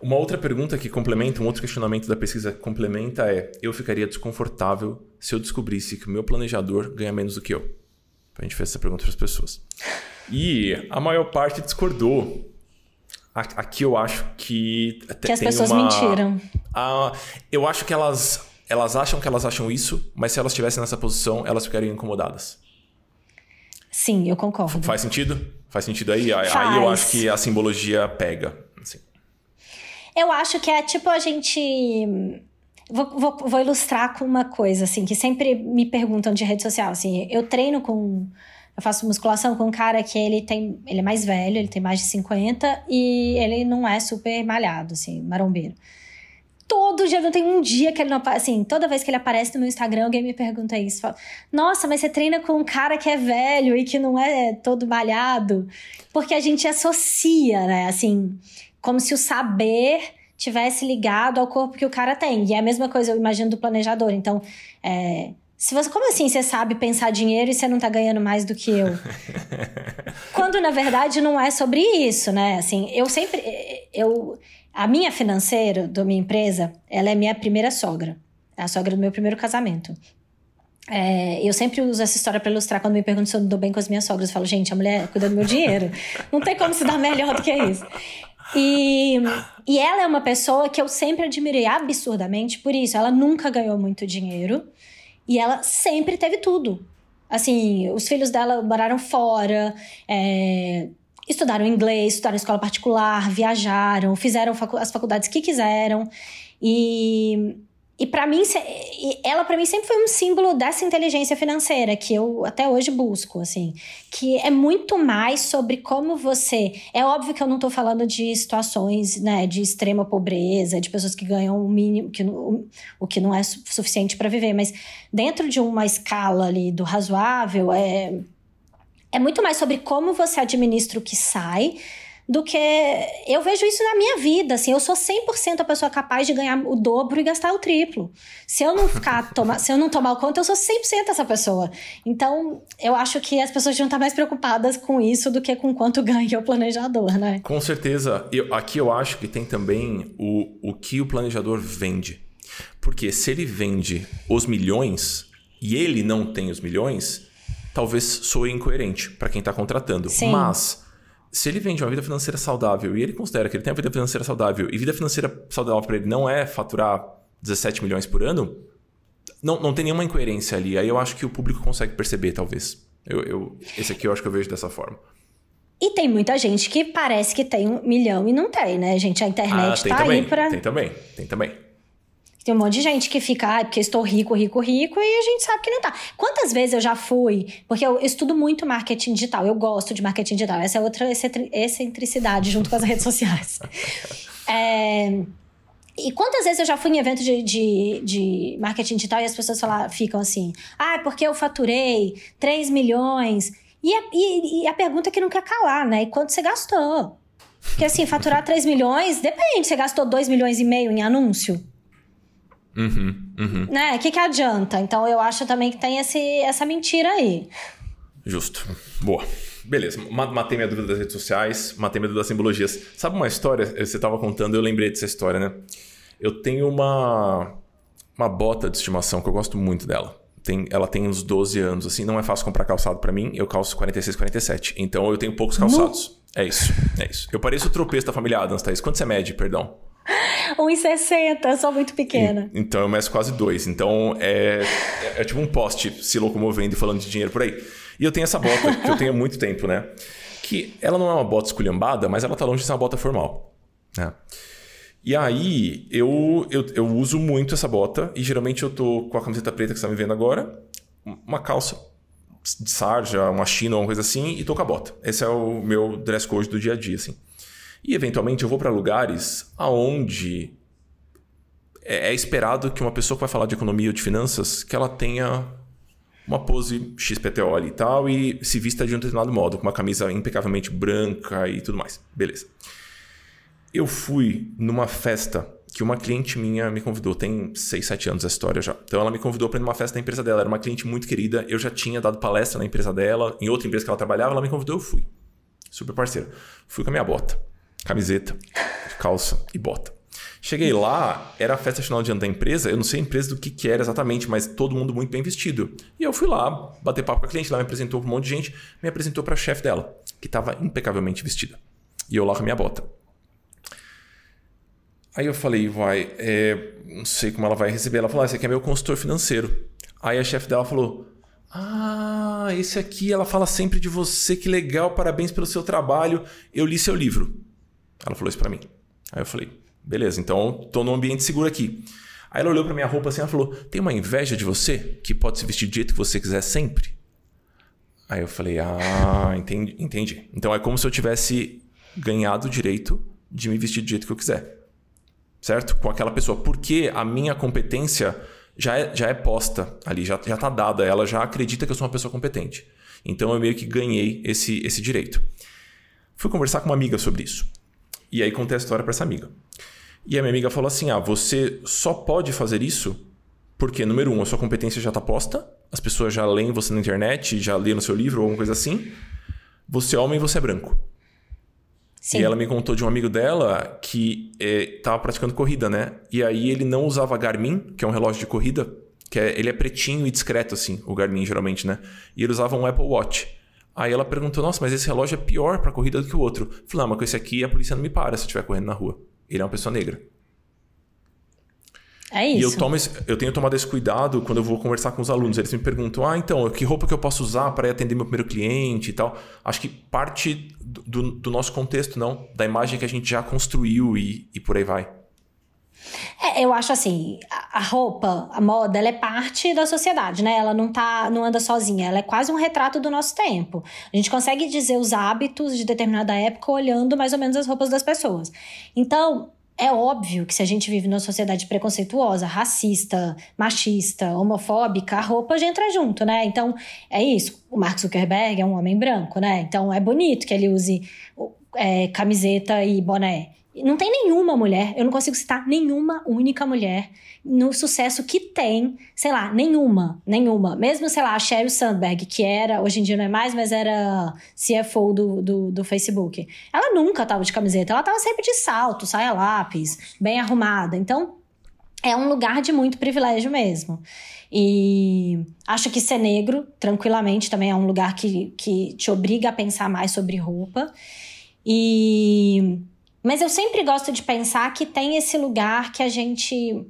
Uma outra pergunta que complementa, um outro questionamento da pesquisa que complementa é: eu ficaria desconfortável se eu descobrisse que o meu planejador ganha menos do que eu? A gente fez essa pergunta para as pessoas. E a maior parte discordou. Aqui eu acho que. Que as pessoas uma... mentiram. Ah, eu acho que elas, elas acham que elas acham isso, mas se elas estivessem nessa posição, elas ficariam incomodadas. Sim, eu concordo. Faz sentido? Faz sentido aí? Faz. Aí eu acho que a simbologia pega. Assim. Eu acho que é tipo a gente. Vou, vou, vou ilustrar com uma coisa, assim, que sempre me perguntam de rede social. Assim, eu treino com eu faço musculação com um cara que ele tem. Ele é mais velho, ele tem mais de 50 e ele não é super malhado, assim, marombeiro. Todo dia, não tem um dia que ele não Assim, toda vez que ele aparece no meu Instagram, alguém me pergunta isso. Fala, Nossa, mas você treina com um cara que é velho e que não é todo malhado? Porque a gente associa, né? Assim, como se o saber tivesse ligado ao corpo que o cara tem. E é a mesma coisa, eu imagino, do planejador. Então, é, se você, como assim você sabe pensar dinheiro e você não tá ganhando mais do que eu? [laughs] Quando na verdade não é sobre isso, né? Assim, eu sempre eu a minha financeira da minha empresa, ela é minha primeira sogra, é a sogra do meu primeiro casamento. É, eu sempre uso essa história para ilustrar quando me perguntam se eu dou bem com as minhas sogras. Eu falo, gente, a mulher cuida do meu dinheiro. [laughs] Não tem como se dar melhor do que isso. E, e ela é uma pessoa que eu sempre admirei absurdamente por isso. Ela nunca ganhou muito dinheiro. E ela sempre teve tudo. Assim, os filhos dela moraram fora, é, estudaram inglês, estudaram escola particular, viajaram, fizeram facu as faculdades que quiseram. E e para mim, ela para mim sempre foi um símbolo dessa inteligência financeira que eu até hoje busco, assim, que é muito mais sobre como você. É óbvio que eu não tô falando de situações, né, de extrema pobreza, de pessoas que ganham o mínimo, que, o, o que não é suficiente para viver, mas dentro de uma escala ali do razoável, é é muito mais sobre como você administra o que sai do que eu vejo isso na minha vida, assim, eu sou 100% a pessoa capaz de ganhar o dobro e gastar o triplo. Se eu não ficar [laughs] toma, se eu não tomar conta, eu sou 100% essa pessoa. Então, eu acho que as pessoas deviam estar mais preocupadas com isso do que com quanto [laughs] ganha o planejador, né? Com certeza. Eu, aqui eu acho que tem também o, o que o planejador vende. Porque se ele vende os milhões e ele não tem os milhões, talvez soe incoerente para quem está contratando. Sim. Mas se ele vende uma vida financeira saudável e ele considera que ele tem uma vida financeira saudável e vida financeira saudável para ele não é faturar 17 milhões por ano, não, não tem nenhuma incoerência ali. Aí eu acho que o público consegue perceber, talvez. Eu, eu, esse aqui eu acho que eu vejo dessa forma. E tem muita gente que parece que tem um milhão e não tem, né, gente? A internet ah, tá também, aí pra. Tem também, tem também. Tem um monte de gente que fica, ah, porque estou rico, rico, rico, e a gente sabe que não tá. Quantas vezes eu já fui, porque eu estudo muito marketing digital, eu gosto de marketing digital, essa é outra excentricidade junto com as redes sociais. [laughs] É, e quantas vezes eu já fui em evento de, de, de marketing digital e as pessoas falam, ficam assim, ah, porque eu faturei 3 milhões. E a, e, e a pergunta é que não quer calar, né? E quanto você gastou? Porque assim, faturar 3 milhões, depende, você gastou 2 milhões e meio em anúncio? Uhum, uhum. Né? O que, que adianta? Então eu acho também que tem esse, essa mentira aí. Justo. Boa. Beleza, matei minha dúvida das redes sociais, matei minha dúvida das simbologias. Sabe uma história? Você estava contando, eu lembrei dessa história, né? Eu tenho uma, uma bota de estimação que eu gosto muito dela. Tem, ela tem uns 12 anos, assim, não é fácil comprar calçado para mim, eu calço 46, 47. Então eu tenho poucos calçados. No... É isso, é isso. Eu pareço o tropeço da família Adams, Thaís. Quanto você mede, perdão? [laughs] 1,60, sou muito pequena. E, então eu meço quase dois. Então é, é, é, tipo um poste se locomovendo e falando de dinheiro por aí. E eu tenho essa bota que eu tenho há muito tempo, né? Que ela não é uma bota esculhambada, mas ela tá longe de ser uma bota formal. Né? E aí eu, eu, eu uso muito essa bota e geralmente eu tô com a camiseta preta que você tá me vendo agora, uma calça de sarja, uma china uma coisa assim e tô com a bota. Esse é o meu dress code do dia a dia, assim. E eventualmente eu vou para lugares aonde é, é esperado que uma pessoa que vai falar de economia ou de finanças que ela tenha uma pose XPTO ali e tal e se vista de um determinado modo, com uma camisa impecavelmente branca e tudo mais. Beleza. Eu fui numa festa que uma cliente minha me convidou, tem 6, 7 anos a história já. Então ela me convidou para ir numa festa da empresa dela, era uma cliente muito querida, eu já tinha dado palestra na empresa dela, em outra empresa que ela trabalhava, ela me convidou, eu fui. Super parceira. Fui com a minha bota camiseta, calça e bota. Cheguei lá, era a festa final de ano da empresa, eu não sei a empresa do que, que era exatamente, mas todo mundo muito bem vestido. E eu fui lá, bater papo com a cliente, lá me apresentou um monte de gente, me apresentou para a chefe dela, que estava impecavelmente vestida. E eu lá com a minha bota. Aí eu falei, vai, é, não sei como ela vai receber. Ela falou, ah, esse aqui é meu consultor financeiro. Aí a chefe dela falou, ah, esse aqui, ela fala sempre de você, que legal, parabéns pelo seu trabalho. Eu li seu livro. Ela falou isso para mim. Aí eu falei, beleza, então tô num ambiente seguro aqui. Aí ela olhou para minha roupa assim e falou: Tem uma inveja de você que pode se vestir do jeito que você quiser sempre? Aí eu falei: Ah, entendi. entendi. Então é como se eu tivesse ganhado o direito de me vestir do jeito que eu quiser. Certo? Com aquela pessoa. Porque a minha competência já é, já é posta ali, já, já tá dada. Ela já acredita que eu sou uma pessoa competente. Então eu meio que ganhei esse, esse direito. Fui conversar com uma amiga sobre isso. E aí contei a história para essa amiga. E a minha amiga falou assim: ah, você só pode fazer isso porque, número um, a sua competência já está posta, as pessoas já leem você na internet, já lêem no seu livro ou alguma coisa assim. Você é homem e você é branco. Sim. E ela me contou de um amigo dela que estava é, praticando corrida, né? E aí ele não usava Garmin, que é um relógio de corrida, que é, ele é pretinho e discreto, assim, o Garmin geralmente, né? E ele usava um Apple Watch. Aí ela perguntou: Nossa, mas esse relógio é pior para corrida do que o outro. Falei: ah, mas com esse aqui a polícia não me para se eu estiver correndo na rua. Ele é uma pessoa negra. É isso. E eu, tomo esse, eu tenho tomado esse cuidado quando eu vou conversar com os alunos. Eles me perguntam: ah, então, que roupa que eu posso usar para atender meu primeiro cliente e tal. Acho que parte do, do, nosso contexto, não, da imagem que a gente já construiu e, e por aí vai. É, eu acho assim, a roupa, a moda, ela é parte da sociedade, né? Ela não tá, não anda sozinha, ela é quase um retrato do nosso tempo. A gente consegue dizer os hábitos de determinada época olhando mais ou menos as roupas das pessoas. Então, é óbvio que se a gente vive numa sociedade preconceituosa, racista, machista, homofóbica, a roupa já entra junto, né? Então, é isso. O Mark Zuckerberg é um homem branco, né? Então, é bonito que ele use é, camiseta e boné. Não tem nenhuma mulher, eu não consigo citar nenhuma única mulher no sucesso que tem, sei lá, nenhuma, nenhuma. Mesmo, sei lá, a Sheryl Sandberg, que era, hoje em dia não é mais, mas era CFO do, do, do Facebook. Ela nunca tava de camiseta, ela tava sempre de salto, saia lápis, bem arrumada. Então, é um lugar de muito privilégio mesmo. E acho que ser negro, tranquilamente, também é um lugar que, que te obriga a pensar mais sobre roupa. E mas eu sempre gosto de pensar que tem esse lugar que a gente.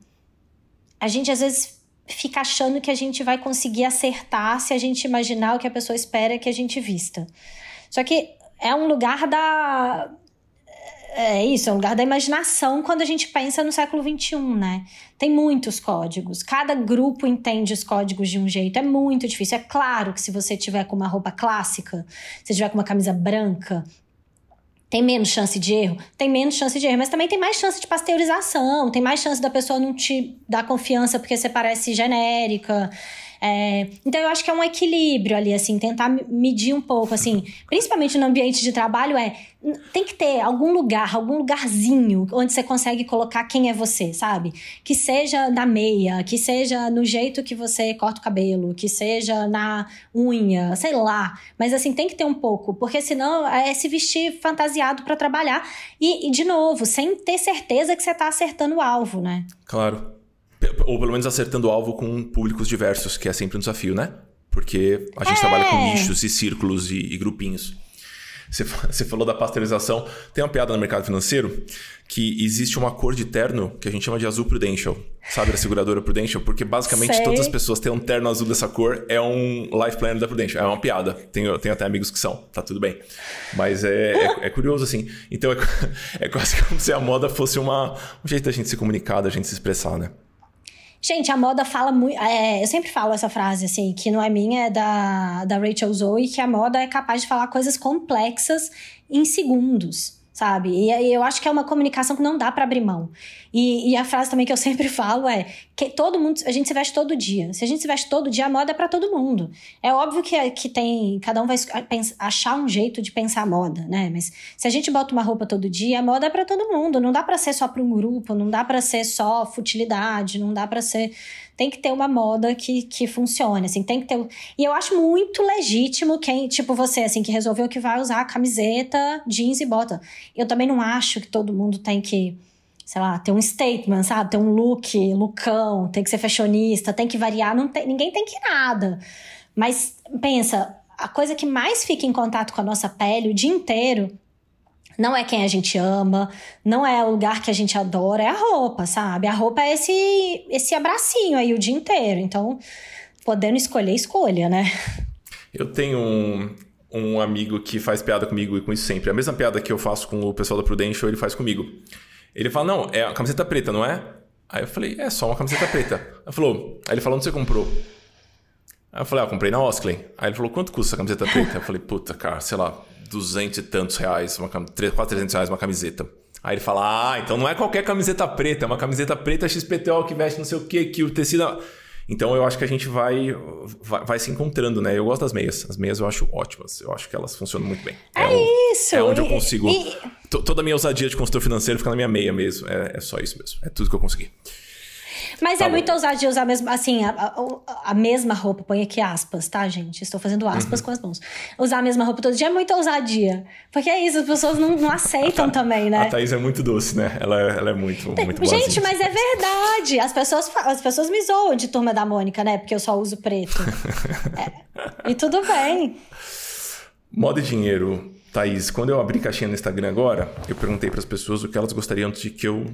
A gente às vezes fica achando que a gente vai conseguir acertar se a gente imaginar o que a pessoa espera que a gente vista. Só que é um lugar da. É isso, é um lugar da imaginação quando a gente pensa no século XXI, né? Tem muitos códigos, cada grupo entende os códigos de um jeito, é muito difícil. É claro que se você tiver com uma roupa clássica, se tiver com uma camisa branca, tem menos chance de erro? Tem menos chance de erro, mas também tem mais chance de pasteurização, tem mais chance da pessoa não te dar confiança porque você parece genérica. É, então eu acho que é um equilíbrio ali, assim, tentar medir um pouco, assim, principalmente no ambiente de trabalho, é tem que ter algum lugar, algum lugarzinho onde você consegue colocar quem é você, sabe? Que seja na meia, que seja no jeito que você corta o cabelo, que seja na unha, sei lá. Mas assim, tem que ter um pouco, porque senão é se vestir fantasiado para trabalhar e, e, de novo, sem ter certeza que você tá acertando o alvo, né? Claro. Ou pelo menos acertando o alvo com públicos diversos, que é sempre um desafio, né? Porque a gente é. trabalha com nichos e círculos e, e grupinhos. Você, você falou da pasteurização. Tem uma piada no mercado financeiro que existe uma cor de terno que a gente chama de azul prudential. Sabe, da seguradora Prudential? Porque basicamente Sei. todas as pessoas têm um terno azul dessa cor, é um life planner da Prudential. É uma piada. Tenho, tenho até amigos que são, tá tudo bem. Mas é, é, [laughs] é curioso, assim. Então é, [laughs] é quase como se a moda fosse uma, um jeito da gente se comunicar, da gente se expressar, né? Gente, a moda fala muito. É, eu sempre falo essa frase, assim, que não é minha, é da, da Rachel Zoe, que a moda é capaz de falar coisas complexas em segundos sabe? E eu acho que é uma comunicação que não dá para abrir mão. E, e, a frase também que eu [laughs] sempre falo é que todo mundo, a gente se veste todo dia. Se a gente se veste todo dia, a moda é para todo mundo. É óbvio que, que tem, cada um vai achar um jeito de pensar a moda, né? Mas se a gente bota uma roupa todo dia, a moda é para todo mundo. Não dá para ser só para um grupo, não dá para ser só futilidade, não dá para ser tem que ter uma moda que, que funcione, assim, tem que ter... E eu acho muito legítimo quem, tipo você, assim, que resolveu que vai usar camiseta, jeans e bota. Eu também não acho que todo mundo tem que, sei lá, ter um statement, sabe? Ter um look, lookão, tem que ser fashionista, tem que variar, não tem, ninguém tem que nada. Mas pensa, a coisa que mais fica em contato com a nossa pele o dia inteiro não é quem a gente ama, não é o lugar que a gente adora, é a roupa, sabe? A roupa é esse, esse abracinho aí o dia inteiro. Então, podendo escolher, escolha, né? Eu tenho um, um amigo que faz piada comigo e com isso sempre. A mesma piada que eu faço com o pessoal da Prudential, ele faz comigo. Ele fala: Não, é a camiseta preta, não é? Aí eu falei: É só uma camiseta preta. Aí, falou, aí ele falou: Onde você comprou? Aí eu falei: Ah, comprei na Oskley. Aí ele falou: Quanto custa essa camiseta preta? Eu falei: Puta, cara, sei lá, duzentos e tantos reais, uma, quase 300 reais uma camiseta. Aí ele fala: Ah, então não é qualquer camiseta preta, é uma camiseta preta XPTO que veste não sei o que, que o tecido. Então eu acho que a gente vai, vai, vai, se encontrando, né? Eu gosto das meias. As meias eu acho ótimas. Eu acho que elas funcionam muito bem. É, é isso! É onde eu consigo. E... Toda a minha ousadia de consultor financeiro fica na minha meia mesmo. É, é só isso mesmo. É tudo que eu consegui. Mas tá é bom. muito ousado de usar mesmo, assim, a, a, a, mesma roupa. Põe aqui aspas, tá, gente? Estou fazendo aspas uhum. com as mãos. Usar a mesma roupa todo dia é muita ousadia. Porque é isso, as pessoas não, não aceitam também, né? A Thaís é muito doce, né? Ela, é, ela é muito, muito Gente, mas é verdade. As pessoas, as pessoas me zoam de Turma da Mônica, né? Porque eu só uso preto. [laughs] é. E tudo bem. Moda e dinheiro. Thaís, quando eu abri caixinha no Instagram agora, eu perguntei para as pessoas o que elas gostariam de que eu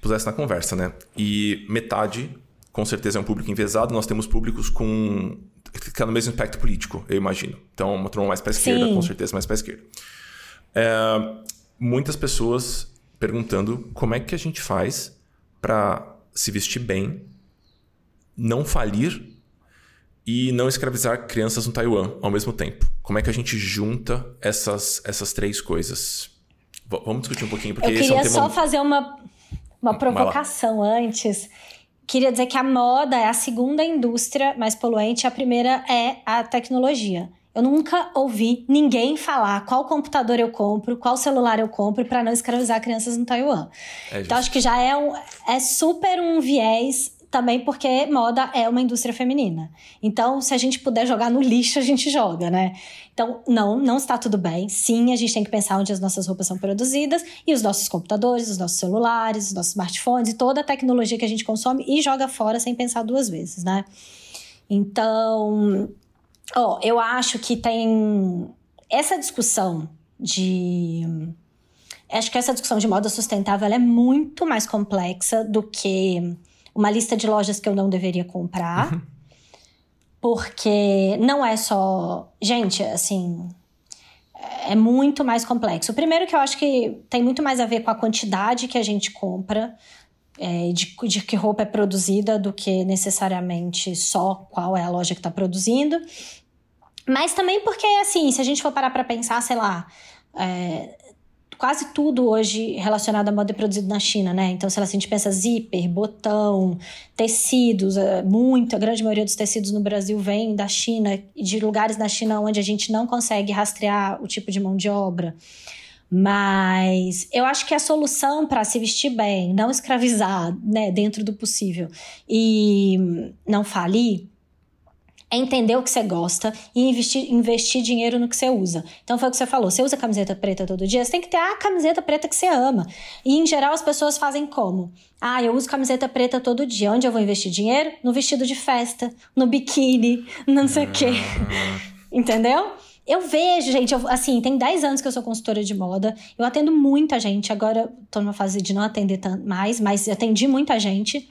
pusesse na conversa, né? E metade, com certeza, é um público envezado. Nós temos públicos com que está no mesmo espectro político, eu imagino. Então, uma turma mais para esquerda, com certeza mais para esquerda. É, muitas pessoas perguntando como é que a gente faz para se vestir bem, não falir e não escravizar crianças no Taiwan ao mesmo tempo. Como é que a gente junta essas, essas três coisas? V vamos discutir um pouquinho, porque Eu queria é um só fazer uma, uma provocação antes. Queria dizer que a moda é a segunda indústria mais poluente, a primeira é a tecnologia. Eu nunca ouvi ninguém falar qual computador eu compro, qual celular eu compro para não escravizar crianças no Taiwan. É então acho que já é, um, é super um viés também porque moda é uma indústria feminina. Então, se a gente puder jogar no lixo, a gente joga, né? Então, não, não está tudo bem. Sim, a gente tem que pensar onde as nossas roupas são produzidas e os nossos computadores, os nossos celulares, os nossos smartphones e toda a tecnologia que a gente consome e joga fora sem pensar duas vezes, né? Então, ó, eu acho que tem essa discussão de acho que essa discussão de moda sustentável é muito mais complexa do que uma lista de lojas que eu não deveria comprar. Uhum. Porque não é só. Gente, assim. É muito mais complexo. Primeiro, que eu acho que tem muito mais a ver com a quantidade que a gente compra, é, de, de que roupa é produzida, do que necessariamente só qual é a loja que está produzindo. Mas também porque, assim, se a gente for parar para pensar, sei lá, é, quase tudo hoje relacionado à moda é produzido na China, né? Então, se a gente pensa zíper, botão, tecidos, é, muito, a grande maioria dos tecidos no Brasil vem da China de lugares na China onde a gente não consegue rastrear o tipo de mão de obra. Mas eu acho que a solução para se vestir bem, não escravizar, né, dentro do possível e não falir, é entender o que você gosta e investir, investir dinheiro no que você usa. Então foi o que você falou: você usa camiseta preta todo dia, você tem que ter a camiseta preta que você ama. E em geral as pessoas fazem como? Ah, eu uso camiseta preta todo dia. Onde eu vou investir dinheiro? No vestido de festa, no biquíni, não sei o quê. [laughs] Entendeu? Eu vejo, gente, eu, assim, tem 10 anos que eu sou consultora de moda. Eu atendo muita gente. Agora tô numa fase de não atender tanto mais, mas atendi muita gente.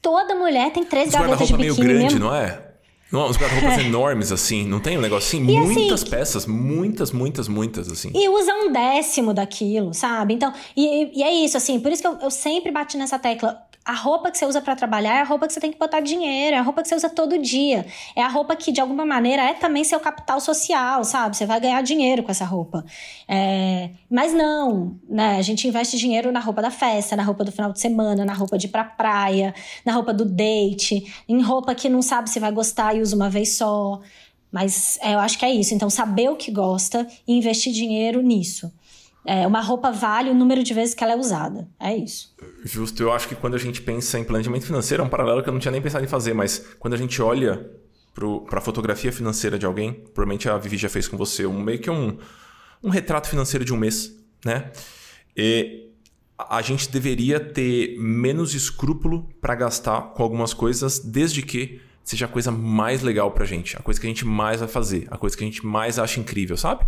Toda mulher tem três gavetas de biquíni meio grande, mesmo. não é? Não, uns guarda-roupas [laughs] é. enormes, assim. Não tem um negócio assim? E muitas assim, peças, muitas, muitas, muitas, assim. E usa um décimo daquilo, sabe? Então, e, e é isso, assim. Por isso que eu, eu sempre bati nessa tecla a roupa que você usa para trabalhar é a roupa que você tem que botar dinheiro, é a roupa que você usa todo dia. É a roupa que, de alguma maneira, é também seu capital social, sabe? Você vai ganhar dinheiro com essa roupa. É... Mas não, né? A gente investe dinheiro na roupa da festa, na roupa do final de semana, na roupa de ir pra praia, na roupa do date, em roupa que não sabe se vai gostar e usa uma vez só. Mas é, eu acho que é isso. Então, saber o que gosta e investir dinheiro nisso. É, uma roupa vale o número de vezes que ela é usada. É isso. Justo. Eu acho que quando a gente pensa em planejamento financeiro, é um paralelo que eu não tinha nem pensado em fazer, mas quando a gente olha para a fotografia financeira de alguém, provavelmente a Vivi já fez com você, um, meio que um, um retrato financeiro de um mês, né? E a gente deveria ter menos escrúpulo para gastar com algumas coisas, desde que seja a coisa mais legal pra gente, a coisa que a gente mais vai fazer, a coisa que a gente mais acha incrível, sabe?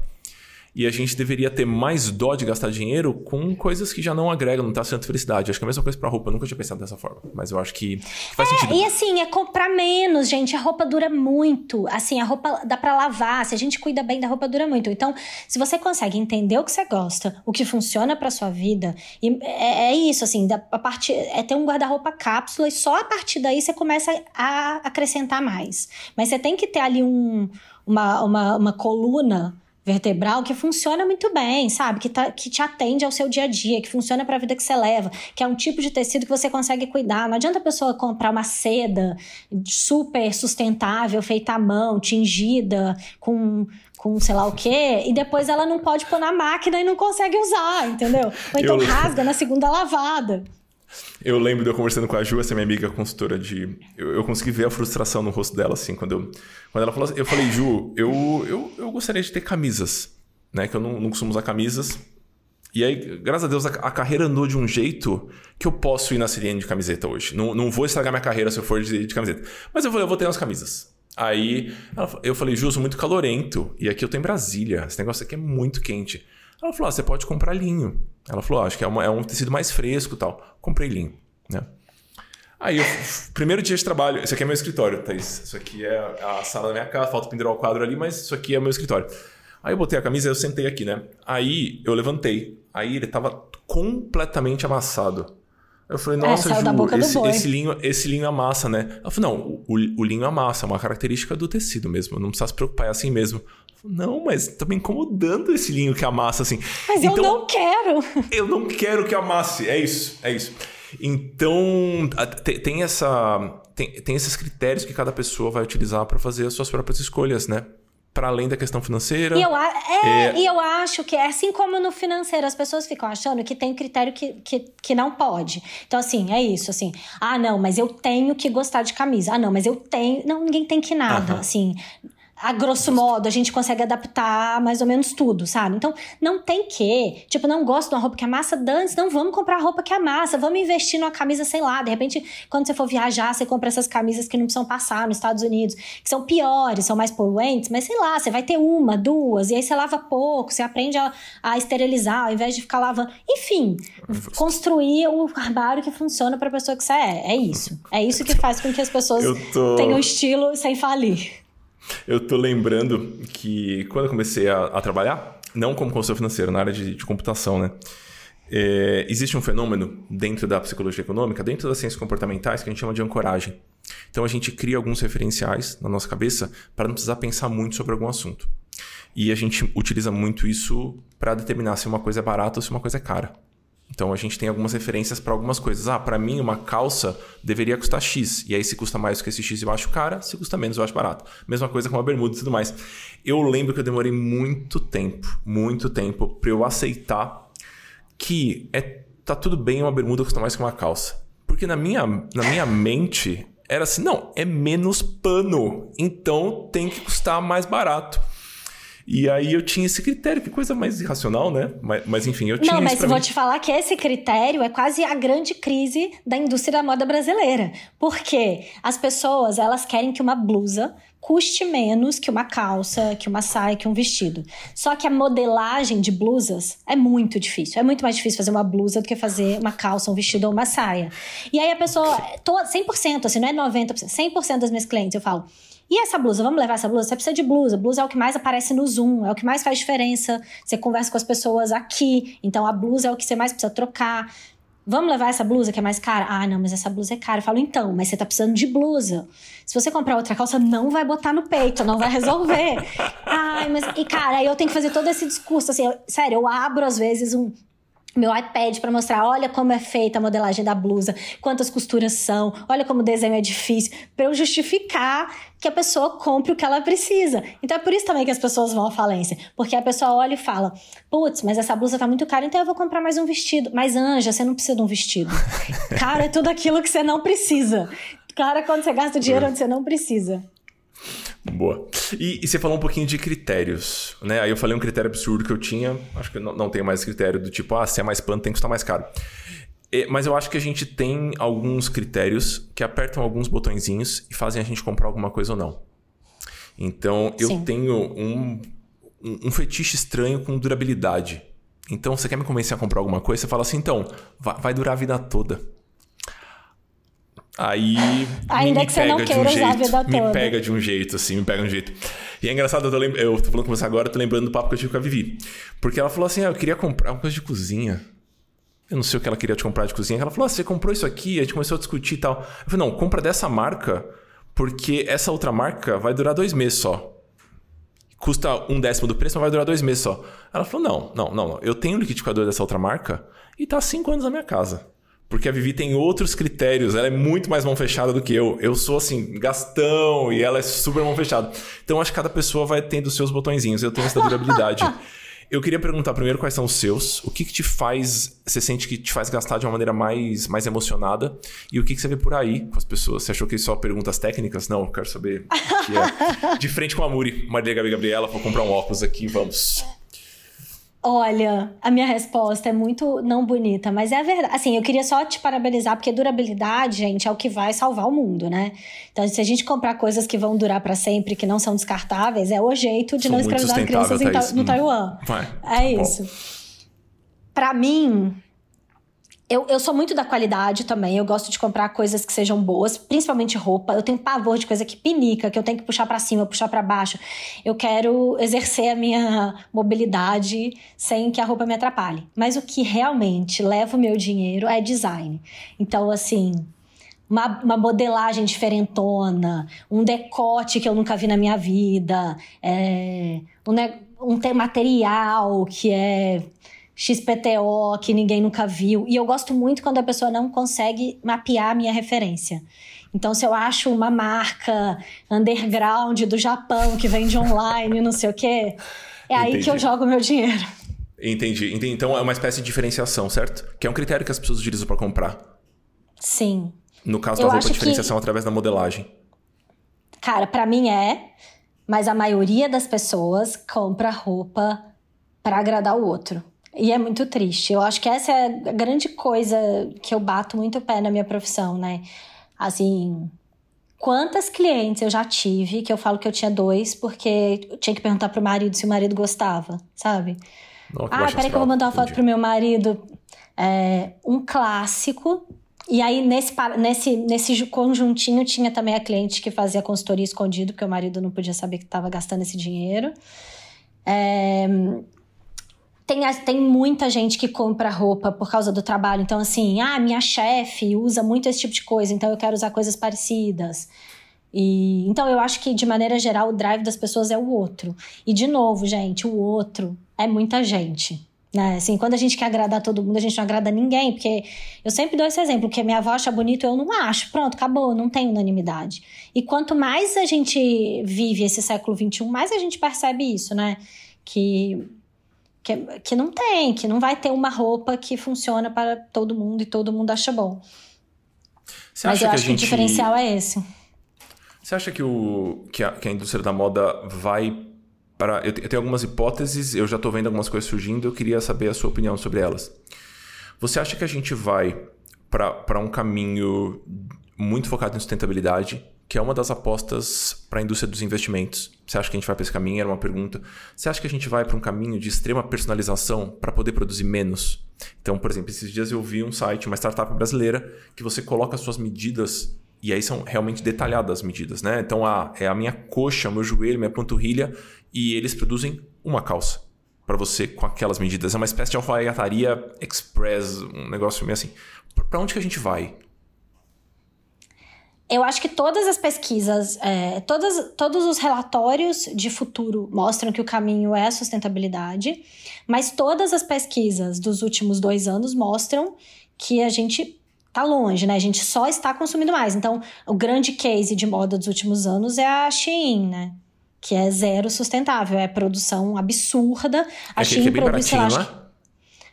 E a gente deveria ter mais dó de gastar dinheiro com coisas que já não agregam, não trazem tanta felicidade. Acho que é a mesma coisa pra roupa. Eu nunca tinha pensado dessa forma. Mas eu acho que faz é, sentido. E assim, é comprar menos, gente. A roupa dura muito. Assim, a roupa dá pra lavar. Se a gente cuida bem da roupa, dura muito. Então, se você consegue entender o que você gosta, o que funciona pra sua vida, e é, é isso, assim, da, a partir, é ter um guarda-roupa cápsula e só a partir daí você começa a acrescentar mais. Mas você tem que ter ali um, uma, uma, uma coluna vertebral que funciona muito bem, sabe? Que, tá, que te atende ao seu dia a dia, que funciona para a vida que você leva, que é um tipo de tecido que você consegue cuidar. Não adianta a pessoa comprar uma seda super sustentável, feita à mão, tingida, com, com sei lá o quê, e depois ela não pode pôr na máquina e não consegue usar, entendeu? Ou então Eu... rasga na segunda lavada. Eu lembro de eu conversando com a Ju, essa minha amiga consultora de. Eu, eu consegui ver a frustração no rosto dela, assim, quando eu. Quando ela falou assim, eu falei, Ju, eu, eu, eu gostaria de ter camisas, né? Que eu não, não costumo usar camisas. E aí, graças a Deus, a, a, carreira andou de um jeito que eu posso ir na Siriene de camiseta hoje. Não, não vou estragar minha carreira se eu for de, de camiseta. Mas eu vou, eu vou ter umas camisas. Aí ela, eu falei, Ju, sou muito calorento. E aqui eu tô em Brasília. Esse negócio aqui é muito quente. Ela falou: ah, você pode comprar linho. Ela falou: ah, acho que é, uma, é um tecido mais fresco tal. Comprei linho, né? Aí, eu, primeiro dia de trabalho. Esse aqui é meu escritório, Thaís. Isso aqui é a sala da minha casa. Falta pendurar o quadro ali, mas isso aqui é meu escritório. Aí eu botei a camisa e eu sentei aqui, né? Aí eu levantei. Aí ele tava completamente amassado. Eu falei, é, nossa, é, Ju, esse, esse, linho, esse linho amassa, né? Ela falou, não, o, o linho amassa, é uma característica do tecido mesmo. Não precisa se preocupar, é assim mesmo. Não, mas tá me incomodando esse linho que amassa assim. Mas então, eu não quero. [laughs] Eu não quero que amasse. É isso, é isso. Então, tem, essa, tem, tem esses critérios que cada pessoa vai utilizar para fazer as suas próprias escolhas, né? Para além da questão financeira. E eu, é, é... e eu acho que, assim como no financeiro, as pessoas ficam achando que tem critério que, que, que não pode. Então, assim, é isso, assim. Ah, não, mas eu tenho que gostar de camisa. Ah, não, mas eu tenho. Não, ninguém tem que nada. Assim a grosso modo, a gente consegue adaptar mais ou menos tudo, sabe? Então, não tem que. Tipo, não gosto de uma roupa que amassa, dantes, não vamos comprar roupa que amassa, vamos investir numa camisa, sei lá. De repente, quando você for viajar, você compra essas camisas que não precisam passar nos Estados Unidos, que são piores, são mais poluentes, mas sei lá, você vai ter uma, duas, e aí você lava pouco, você aprende a, a esterilizar ao invés de ficar lavando. Enfim, construir o armário que funciona para a pessoa que você é. É isso. É isso que faz com que as pessoas tô... tenham estilo sem falir. Eu tô lembrando que quando eu comecei a, a trabalhar, não como consultor financeiro, na área de, de computação, né? É, existe um fenômeno dentro da psicologia econômica, dentro das ciências comportamentais, que a gente chama de ancoragem. Então a gente cria alguns referenciais na nossa cabeça para não precisar pensar muito sobre algum assunto. E a gente utiliza muito isso para determinar se uma coisa é barata ou se uma coisa é cara. Então a gente tem algumas referências para algumas coisas. Ah, para mim uma calça deveria custar X. E aí se custa mais que esse X eu acho cara, se custa menos eu acho barato. Mesma coisa com uma bermuda e tudo mais. Eu lembro que eu demorei muito tempo, muito tempo para eu aceitar que é tá tudo bem uma bermuda custar mais que uma calça. Porque na minha, na minha mente era assim, não, é menos pano, então tem que custar mais barato. E aí eu tinha esse critério, que coisa mais irracional, né? Mas, mas enfim, eu tinha Não, mas vou mim. te falar que esse critério é quase a grande crise da indústria da moda brasileira. Porque as pessoas, elas querem que uma blusa custe menos que uma calça, que uma saia, que um vestido. Só que a modelagem de blusas é muito difícil. É muito mais difícil fazer uma blusa do que fazer uma calça, um vestido ou uma saia. E aí a pessoa, 100%, assim, não é 90%, 100% das minhas clientes, eu falo, e essa blusa? Vamos levar essa blusa? Você precisa de blusa. Blusa é o que mais aparece no Zoom, é o que mais faz diferença. Você conversa com as pessoas aqui, então a blusa é o que você mais precisa trocar. Vamos levar essa blusa que é mais cara? Ah, não, mas essa blusa é cara. Eu falo, então, mas você tá precisando de blusa. Se você comprar outra calça, não vai botar no peito, não vai resolver. [laughs] Ai, mas. E, cara, aí eu tenho que fazer todo esse discurso, assim, eu, sério, eu abro às vezes um, meu iPad para mostrar, olha como é feita a modelagem da blusa, quantas costuras são, olha como o desenho é difícil, para eu justificar que a pessoa compre o que ela precisa. Então é por isso também que as pessoas vão à falência, porque a pessoa olha e fala: "Putz, mas essa blusa tá muito cara, então eu vou comprar mais um vestido". Mas anja, você não precisa de um vestido. [laughs] cara, é tudo aquilo que você não precisa. Cara, quando você gasta dinheiro onde você não precisa. Boa. E, e, você falou um pouquinho de critérios, né? Aí eu falei um critério absurdo que eu tinha, acho que não, não tenho mais critério do tipo, ah, se é mais plano tem que custar mais caro. E, mas eu acho que a gente tem alguns critérios que apertam alguns botõezinhos e fazem a gente comprar alguma coisa ou não. Então, eu Sim. tenho um, um, um fetiche estranho com durabilidade. Então, você quer me convencer a comprar alguma coisa? Você fala assim, então, vai, vai durar a vida toda. Aí. Ainda me que você não queira um usar jeito, a vida toda. Me pega de um jeito, assim, me pega de um jeito. E é engraçado, eu tô, lem... eu tô falando com você agora, eu tô lembrando do papo que eu tive com a Vivi. Porque ela falou assim: ah, eu queria comprar uma coisa de cozinha. Eu não sei o que ela queria te comprar de cozinha. Ela falou: ah, você comprou isso aqui? A gente começou a discutir e tal. Eu falei: não, compra dessa marca, porque essa outra marca vai durar dois meses só. Custa um décimo do preço, mas vai durar dois meses só. Ela falou: não, não, não, não. Eu tenho um liquidificador dessa outra marca e tá há cinco anos na minha casa. Porque a Vivi tem outros critérios, ela é muito mais mão fechada do que eu. Eu sou assim, gastão e ela é super mão fechada. Então acho que cada pessoa vai tendo os seus botõezinhos. Eu tenho essa durabilidade. [laughs] eu queria perguntar primeiro quais são os seus, o que, que te faz, você sente que te faz gastar de uma maneira mais, mais emocionada e o que, que você vê por aí com as pessoas. Você achou que só perguntas técnicas? Não, eu quero saber. É. [laughs] De frente com a Muri, Maria Gabi Gabriela, vou comprar um óculos aqui, vamos. Olha, a minha resposta é muito não bonita, mas é a verdade. Assim, eu queria só te parabenizar, porque durabilidade, gente, é o que vai salvar o mundo, né? Então, se a gente comprar coisas que vão durar para sempre, que não são descartáveis, é o jeito de são não escravizar crianças ta no Taiwan. Vai, é tá isso. Para mim, eu, eu sou muito da qualidade também. Eu gosto de comprar coisas que sejam boas, principalmente roupa. Eu tenho pavor de coisa que pinica, que eu tenho que puxar para cima, puxar para baixo. Eu quero exercer a minha mobilidade sem que a roupa me atrapalhe. Mas o que realmente leva o meu dinheiro é design. Então, assim, uma, uma, modelagem diferentona, um decote que eu nunca vi na minha vida, é, um, um material que é XPTO que ninguém nunca viu. E eu gosto muito quando a pessoa não consegue mapear a minha referência. Então, se eu acho uma marca underground do Japão que vende online, não sei o quê, é Entendi. aí que eu jogo meu dinheiro. Entendi. Entendi. Então é uma espécie de diferenciação, certo? Que é um critério que as pessoas utilizam para comprar. Sim. No caso da eu roupa, diferenciação que... através da modelagem. Cara, para mim é, mas a maioria das pessoas compra roupa para agradar o outro. E é muito triste. Eu acho que essa é a grande coisa que eu bato muito pé na minha profissão, né? Assim, quantas clientes eu já tive que eu falo que eu tinha dois porque eu tinha que perguntar pro marido se o marido gostava, sabe? Não, ah, peraí que eu vou mandar uma foto pro meu marido. É, um clássico. E aí, nesse, nesse, nesse conjuntinho, tinha também a cliente que fazia consultoria escondido, porque o marido não podia saber que estava gastando esse dinheiro. É, tem, tem muita gente que compra roupa por causa do trabalho. Então, assim, ah, minha chefe usa muito esse tipo de coisa, então eu quero usar coisas parecidas. E, então, eu acho que, de maneira geral, o drive das pessoas é o outro. E, de novo, gente, o outro é muita gente. Né? Assim, quando a gente quer agradar todo mundo, a gente não agrada ninguém, porque eu sempre dou esse exemplo, que minha avó acha bonito, eu não acho. Pronto, acabou, não tem unanimidade. E quanto mais a gente vive esse século XXI, mais a gente percebe isso, né? Que que, que não tem, que não vai ter uma roupa que funciona para todo mundo e todo mundo acha bom. Você Mas eu que acho gente... que o diferencial é esse. Você acha que, o, que, a, que a indústria da moda vai para. Eu, eu tenho algumas hipóteses, eu já estou vendo algumas coisas surgindo, eu queria saber a sua opinião sobre elas. Você acha que a gente vai para um caminho muito focado em sustentabilidade, que é uma das apostas para a indústria dos investimentos. Você acha que a gente vai para esse caminho? Era uma pergunta. Você acha que a gente vai para um caminho de extrema personalização para poder produzir menos? Então, por exemplo, esses dias eu vi um site, uma startup brasileira, que você coloca suas medidas e aí são realmente detalhadas as medidas, né? Então, a, é a minha coxa, meu joelho, minha panturrilha e eles produzem uma calça para você com aquelas medidas. É uma espécie de alfaiataria express, um negócio meio assim. Para onde que a gente vai? Eu acho que todas as pesquisas, é, todas, todos os relatórios de futuro mostram que o caminho é a sustentabilidade, mas todas as pesquisas dos últimos dois anos mostram que a gente tá longe, né? A gente só está consumindo mais. Então, o grande case de moda dos últimos anos é a Shein, né? que é zero sustentável, é produção absurda. A é é produz, sei lá,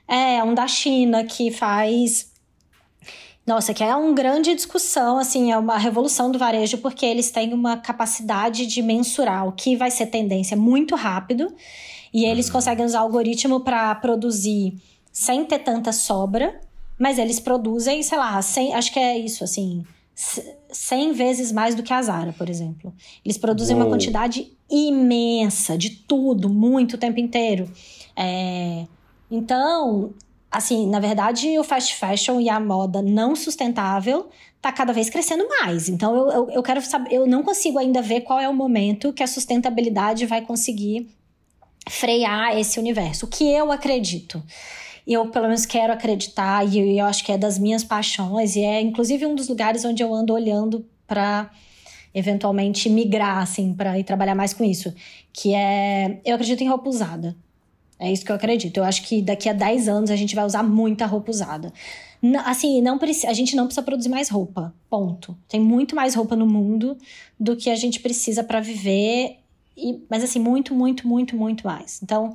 é? é, um da China que faz nossa, que é uma grande discussão, assim, é uma revolução do varejo, porque eles têm uma capacidade de mensurar o que vai ser tendência muito rápido, e eles uhum. conseguem usar algoritmo para produzir sem ter tanta sobra, mas eles produzem, sei lá, sem, acho que é isso, assim, 100 vezes mais do que a Zara, por exemplo. Eles produzem Uou. uma quantidade imensa de tudo, muito o tempo inteiro. É... Então, assim, na verdade, o fast fashion e a moda não sustentável tá cada vez crescendo mais. Então, eu, eu, eu quero saber, eu não consigo ainda ver qual é o momento que a sustentabilidade vai conseguir frear esse universo. O que eu acredito? eu pelo menos quero acreditar e eu acho que é das minhas paixões e é inclusive um dos lugares onde eu ando olhando para eventualmente migrar assim para ir trabalhar mais com isso, que é eu acredito em roupa usada. É isso que eu acredito. Eu acho que daqui a 10 anos a gente vai usar muita roupa usada. Assim, não a gente não precisa produzir mais roupa. Ponto. Tem muito mais roupa no mundo do que a gente precisa para viver. E, mas assim, muito, muito, muito, muito mais. Então,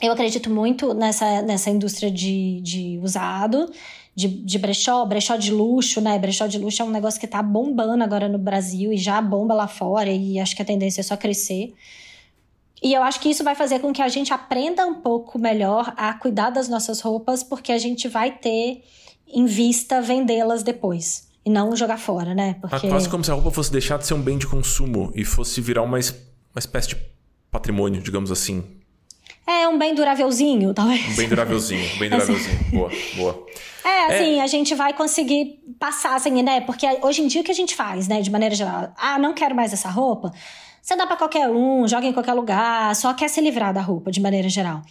eu acredito muito nessa, nessa indústria de, de usado, de, de brechó, brechó de luxo, né? Brechó de luxo é um negócio que tá bombando agora no Brasil e já bomba lá fora, e acho que a tendência é só crescer. E eu acho que isso vai fazer com que a gente aprenda um pouco melhor a cuidar das nossas roupas, porque a gente vai ter em vista vendê-las depois. E não jogar fora, né? Porque... É quase como se a roupa fosse deixar de ser um bem de consumo e fosse virar uma, uma espécie de patrimônio, digamos assim. É um bem durávelzinho, talvez. Um bem durávelzinho, um bem [laughs] durávelzinho. Assim. Boa, boa. É, assim, é. a gente vai conseguir passar, assim, né? Porque hoje em dia o que a gente faz, né, de maneira geral? Ah, não quero mais essa roupa. Você dá para qualquer um, joga em qualquer lugar, só quer se livrar da roupa, de maneira geral.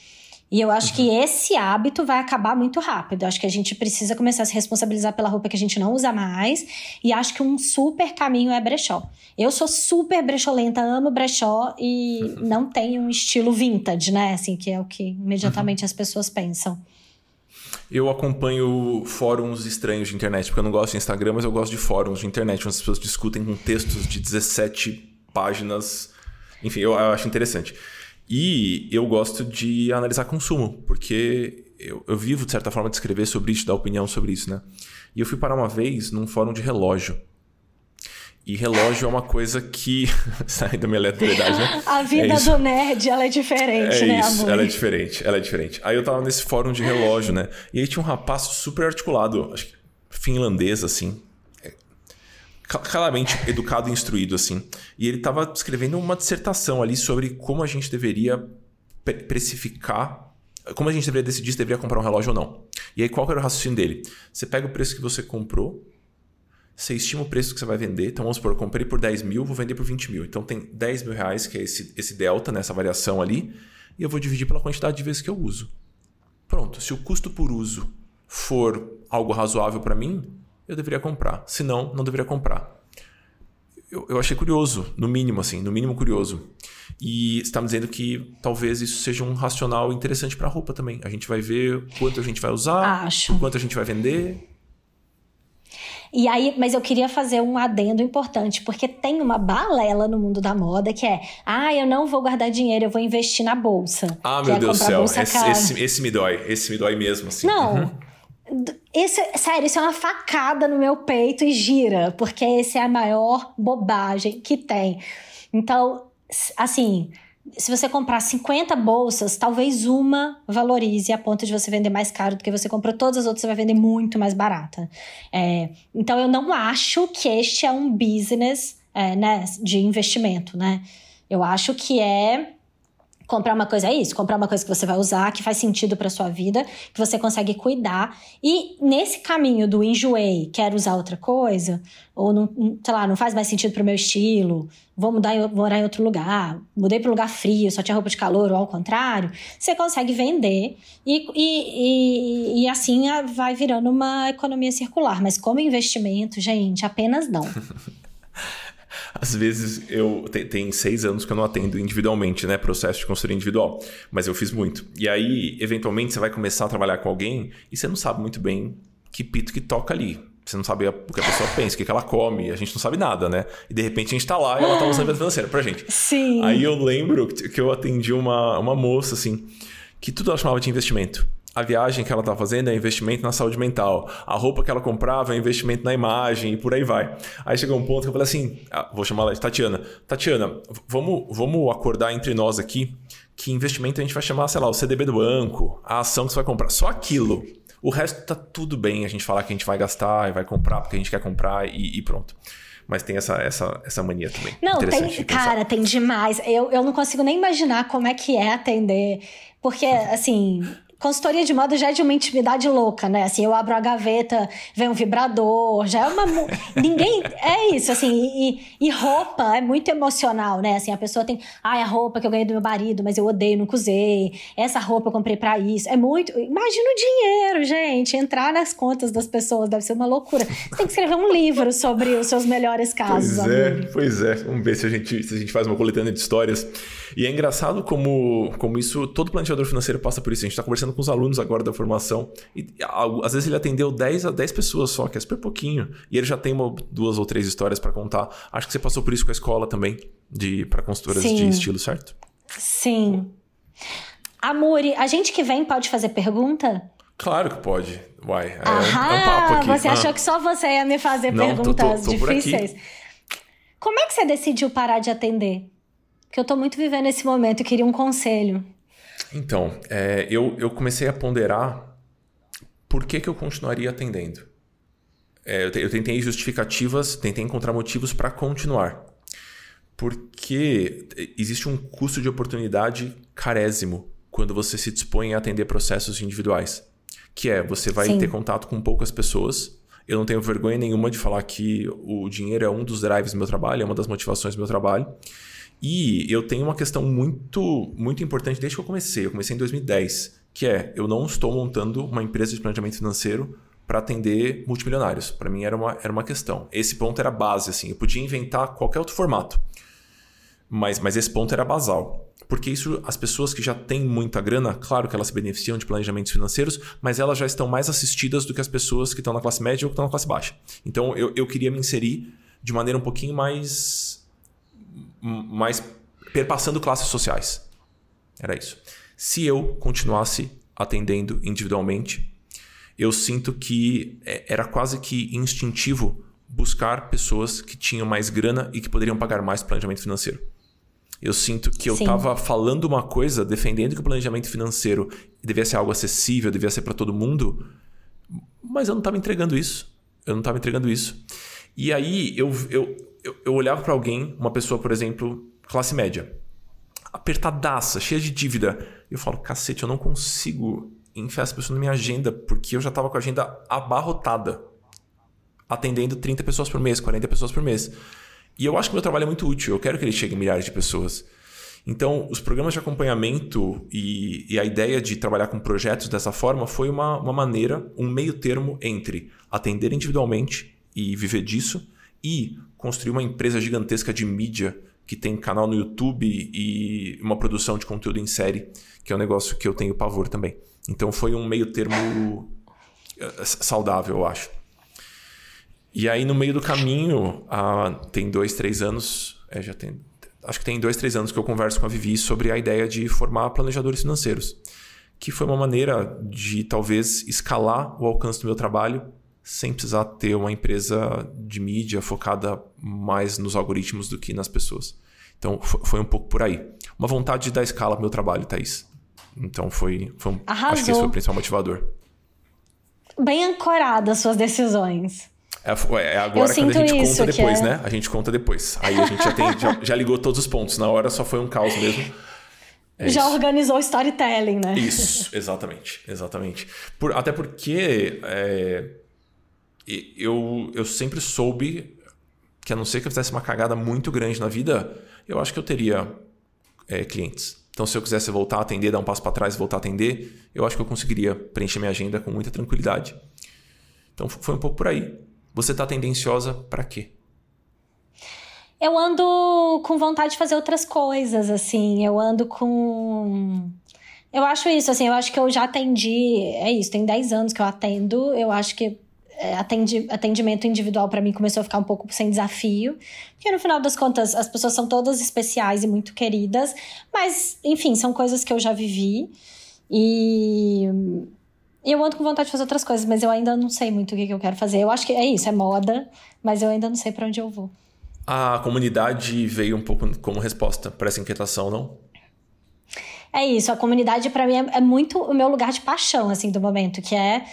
E eu acho uhum. que esse hábito vai acabar muito rápido. Eu acho que a gente precisa começar a se responsabilizar pela roupa que a gente não usa mais. E acho que um super caminho é brechó. Eu sou super brecholenta, amo brechó e uhum. [laughs] não tenho um estilo vintage, né? Assim, que é o que imediatamente uhum. as pessoas pensam. Eu acompanho fóruns estranhos de internet, porque eu não gosto de Instagram, mas eu gosto de fóruns de internet, onde as pessoas discutem com textos de 17 páginas. Enfim, eu, eu acho interessante. E eu gosto de analisar consumo, porque eu, eu, vivo, de certa forma, de escrever sobre isso, dar opinião sobre isso, né? E eu fui parar uma vez num fórum de relógio. E relógio é uma coisa que. [laughs] sai da minha aleatoriedade, né? A vida é do nerd, ela é diferente, é né, isso, amor? Ela é diferente, ela é diferente. Aí eu tava nesse fórum de relógio, né? E aí tinha um rapaz super articulado, acho que finlandês, assim, claramente educado e instruído, assim. E ele estava escrevendo uma dissertação ali sobre como a gente deveria precificar, como a gente deveria decidir se deveria comprar um relógio ou não. E aí, qual era o raciocínio dele? Você pega o preço que você comprou, você estima o preço que você vai vender. Então, vamos supor, eu comprei por 10 mil, vou vender por 20 mil. Então, tem 10 mil reais, que é esse, esse delta, nessa variação ali, e eu vou dividir pela quantidade de vezes que eu uso. Pronto, se o custo por uso for algo razoável para mim, eu deveria comprar. Se não, não deveria comprar. Eu, eu achei curioso, no mínimo, assim, no mínimo curioso. E está me dizendo que talvez isso seja um racional interessante para a roupa também. A gente vai ver quanto a gente vai usar, Acho. quanto a gente vai vender. E aí, mas eu queria fazer um adendo importante, porque tem uma balela no mundo da moda que é: ah, eu não vou guardar dinheiro, eu vou investir na bolsa. Ah, meu é Deus do céu. Esse, esse, esse, me dói, esse me dói mesmo. Assim. Não. Uhum. Esse, sério, isso é uma facada no meu peito e gira, porque esse é a maior bobagem que tem. Então, assim, se você comprar 50 bolsas, talvez uma valorize a ponto de você vender mais caro do que você comprou. Todas as outras você vai vender muito mais barata. É, então, eu não acho que este é um business é, né, de investimento, né? Eu acho que é Comprar uma coisa é isso, comprar uma coisa que você vai usar, que faz sentido para sua vida, que você consegue cuidar. E nesse caminho do enjoei, quero usar outra coisa, ou não, sei lá, não faz mais sentido pro meu estilo, vou mudar vou morar em outro lugar, mudei para lugar frio, só tinha roupa de calor, ou ao contrário, você consegue vender e, e, e, e assim vai virando uma economia circular. Mas como investimento, gente, apenas não. [laughs] Às vezes eu tem, tem, seis anos que eu não atendo individualmente, né? Processo de consultoria individual. Mas eu fiz muito. E aí, eventualmente, você vai começar a trabalhar com alguém e você não sabe muito bem que pito que toca ali. Você não sabe o que a pessoa pensa, o que ela come, a gente não sabe nada, né? E de repente a gente tá lá e ela tá usando a financeira pra gente. Sim. Aí eu lembro que eu atendi uma, uma moça, assim, que tudo ela chamava de investimento a viagem que ela está fazendo é investimento na saúde mental. A roupa que ela comprava é investimento na imagem e por aí vai. Aí chegou um ponto que eu falei assim: ah, vou chamar ela de Tatiana. Tatiana, vamos, vamos acordar entre nós aqui que investimento a gente vai chamar, sei lá, o CDB do banco, a ação que você vai comprar. Só aquilo. O resto tá tudo bem a gente falar que a gente vai gastar e vai comprar porque a gente quer comprar e, e pronto mas tem essa, essa, essa mania também. Não, tem, cara, tem demais. Eu, eu não consigo nem imaginar como é que é atender. Porque, assim, consultoria de moda já é de uma intimidade louca, né? Assim, eu abro a gaveta, vem um vibrador, já é uma. [laughs] Ninguém. É isso, assim. E, e, roupa é muito emocional, né? Assim, a pessoa tem. Ai, a roupa que eu ganhei do meu marido, mas eu odeio, nunca usei. Essa roupa eu comprei pra isso. É muito. Imagina o dinheiro, gente. Entrar nas contas das pessoas deve ser uma loucura. Você tem que escrever um livro sobre os seus melhores casos. Pois é, pois é. Vamos ver se a gente, se a gente faz uma coletânea de histórias. E é engraçado como, como isso. Todo planejador financeiro passa por isso. A gente tá conversando com os alunos agora da formação. E às vezes ele atendeu 10 a 10 pessoas só, que é super pouquinho. E ele já tem uma, duas ou três histórias para contar. Acho que você passou por isso com a escola também, de para consultoras Sim. de estilo, certo? Sim. Amori, a gente que vem pode fazer pergunta? Claro que pode. Uai, é, Aham, um, é um papo aqui. Você ah. achou que só você ia me fazer Não, perguntas tô, tô, tô difíceis? Como é que você decidiu parar de atender? Porque eu tô muito vivendo esse momento e queria um conselho. Então, é, eu, eu comecei a ponderar por que, que eu continuaria atendendo. É, eu, eu tentei justificativas, tentei encontrar motivos para continuar. Porque existe um custo de oportunidade carésimo quando você se dispõe a atender processos individuais. Que é, você vai Sim. ter contato com poucas pessoas. Eu não tenho vergonha nenhuma de falar que o dinheiro é um dos drives do meu trabalho, é uma das motivações do meu trabalho. E eu tenho uma questão muito, muito importante desde que eu comecei. Eu comecei em 2010, que é eu não estou montando uma empresa de planejamento financeiro para atender multimilionários. Para mim era uma, era uma questão. Esse ponto era base, assim. Eu podia inventar qualquer outro formato. Mas, mas esse ponto era basal. Porque isso, as pessoas que já têm muita grana, claro que elas se beneficiam de planejamentos financeiros, mas elas já estão mais assistidas do que as pessoas que estão na classe média ou que estão na classe baixa. Então eu, eu queria me inserir de maneira um pouquinho mais mas perpassando classes sociais. Era isso. Se eu continuasse atendendo individualmente, eu sinto que é, era quase que instintivo buscar pessoas que tinham mais grana e que poderiam pagar mais planejamento financeiro. Eu sinto que eu estava falando uma coisa, defendendo que o planejamento financeiro devia ser algo acessível, devia ser para todo mundo, mas eu não estava entregando isso. Eu não estava entregando isso. E aí eu, eu, eu, eu olhava para alguém, uma pessoa, por exemplo, classe média, apertadaça, cheia de dívida. Eu falo, cacete, eu não consigo enfiar essa pessoa na minha agenda, porque eu já estava com a agenda abarrotada, atendendo 30 pessoas por mês, 40 pessoas por mês. E eu acho que o meu trabalho é muito útil, eu quero que ele chegue a milhares de pessoas. Então, os programas de acompanhamento e, e, a ideia de trabalhar com projetos dessa forma foi uma, uma maneira, um meio termo entre atender individualmente e viver disso e construir uma empresa gigantesca de mídia que tem canal no YouTube e uma produção de conteúdo em série, que é um negócio que eu tenho pavor também. Então foi um meio termo eh, saudável, eu acho. E aí no meio do caminho, ah, tem dois, três anos, é, já tem, acho que tem dois, três anos que eu converso com a Vivi sobre a ideia de formar planejadores financeiros, que foi uma maneira de talvez escalar o alcance do meu trabalho sem precisar ter uma empresa de mídia focada mais nos algoritmos do que nas pessoas. Então foi um pouco por aí. Uma vontade de dar escala pro meu trabalho, Thaís. Então foi, foi um, acho que esse foi o principal motivador. Bem ancorada as suas decisões. É, é agora quando a gente conta depois, é... né? A gente conta depois. Aí a gente já, tem, já, já, ligou todos os pontos. Na hora só foi um caos mesmo. É já isso. organizou o storytelling, né? Isso, exatamente. Exatamente. Por, até porque é, eu, eu sempre soube que a não ser que eu fizesse uma cagada muito grande na vida, eu acho que eu teria é, clientes. Então, se eu quisesse voltar a atender, dar um passo para trás e voltar a atender, eu acho que eu conseguiria preencher minha agenda com muita tranquilidade. Então, foi um pouco por aí. Você está tendenciosa para quê? Eu ando com vontade de fazer outras coisas, assim. Eu ando com. Eu acho isso, assim. Eu acho que eu já atendi. É isso, tem 10 anos que eu atendo. Eu acho que atendi, atendimento individual para mim começou a ficar um pouco sem desafio, porque no final das contas as pessoas são todas especiais e muito queridas, mas enfim, são coisas que eu já vivi e eu ando com vontade de fazer outras coisas, mas eu ainda não sei muito o que, que eu quero fazer. Eu acho que é isso, é moda, mas eu ainda não sei para onde eu vou. A comunidade veio um pouco como resposta para essa inquietação, não? É isso, a comunidade para mim é, é, muito o meu lugar de paixão, assim, do momento, que é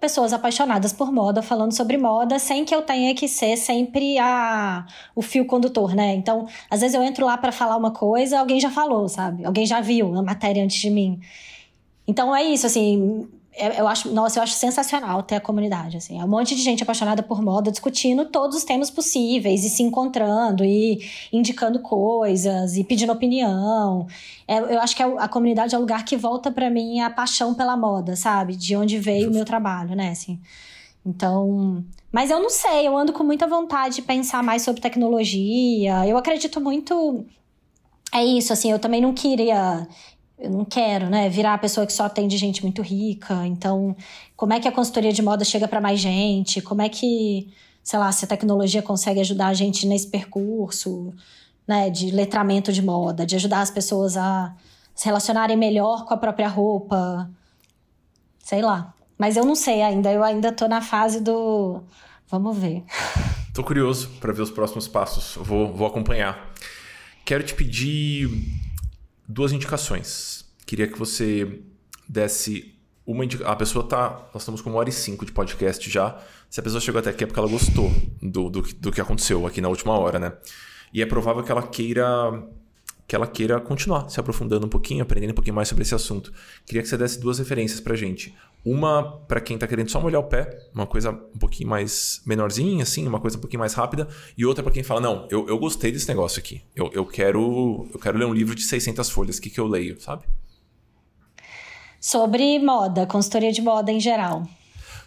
pessoas apaixonadas por moda, falando sobre moda, sem que eu tenha que ser sempre a, o fio condutor, né? Então, às vezes eu entro lá para falar uma coisa, alguém já falou, sabe? Alguém já viu a matéria antes de mim. Então é isso, assim, eu acho, nossa, eu acho sensacional ter a comunidade, assim. É um monte de gente apaixonada por moda discutindo todos os temas possíveis e se encontrando e indicando coisas e pedindo opinião. É, eu acho que a, a, comunidade é o lugar que volta para mim a paixão pela moda, sabe? De onde veio o meu trabalho, né, assim. Então, mas eu não sei, eu ando com muita vontade de pensar mais sobre tecnologia. Eu acredito muito é isso, assim, eu também não queria eu não quero, né, virar a pessoa que só atende gente muito rica. Então, como é que a consultoria de moda chega para mais gente? Como é que, sei lá, se a tecnologia consegue ajudar a gente nesse percurso, né, de letramento de moda, de ajudar as pessoas a se relacionarem melhor com a própria roupa, sei lá. Mas eu não sei ainda, eu ainda tô na fase do vamos ver. [laughs] Tô curioso para ver os próximos passos. Vou, vou acompanhar. Quero te pedir duas indicações. Queria que você desse uma indicação. A pessoa tá. Nós estamos com uma hora e cinco de podcast já. Se a pessoa chegou até aqui é porque ela gostou do, do, do que aconteceu aqui na última hora, né? E é provável que ela queira que ela queira continuar se aprofundando um pouquinho, aprendendo um pouquinho mais sobre esse assunto. Queria que você desse duas referências pra gente. Uma para quem está querendo só molhar o pé, uma coisa um pouquinho mais menorzinha, assim, uma coisa um pouquinho mais rápida. E outra para quem fala, não, eu, eu gostei desse negócio aqui. Eu, eu, quero, eu quero ler um livro de 600 folhas. O que, que eu leio, sabe? Sobre moda, consultoria de moda em geral.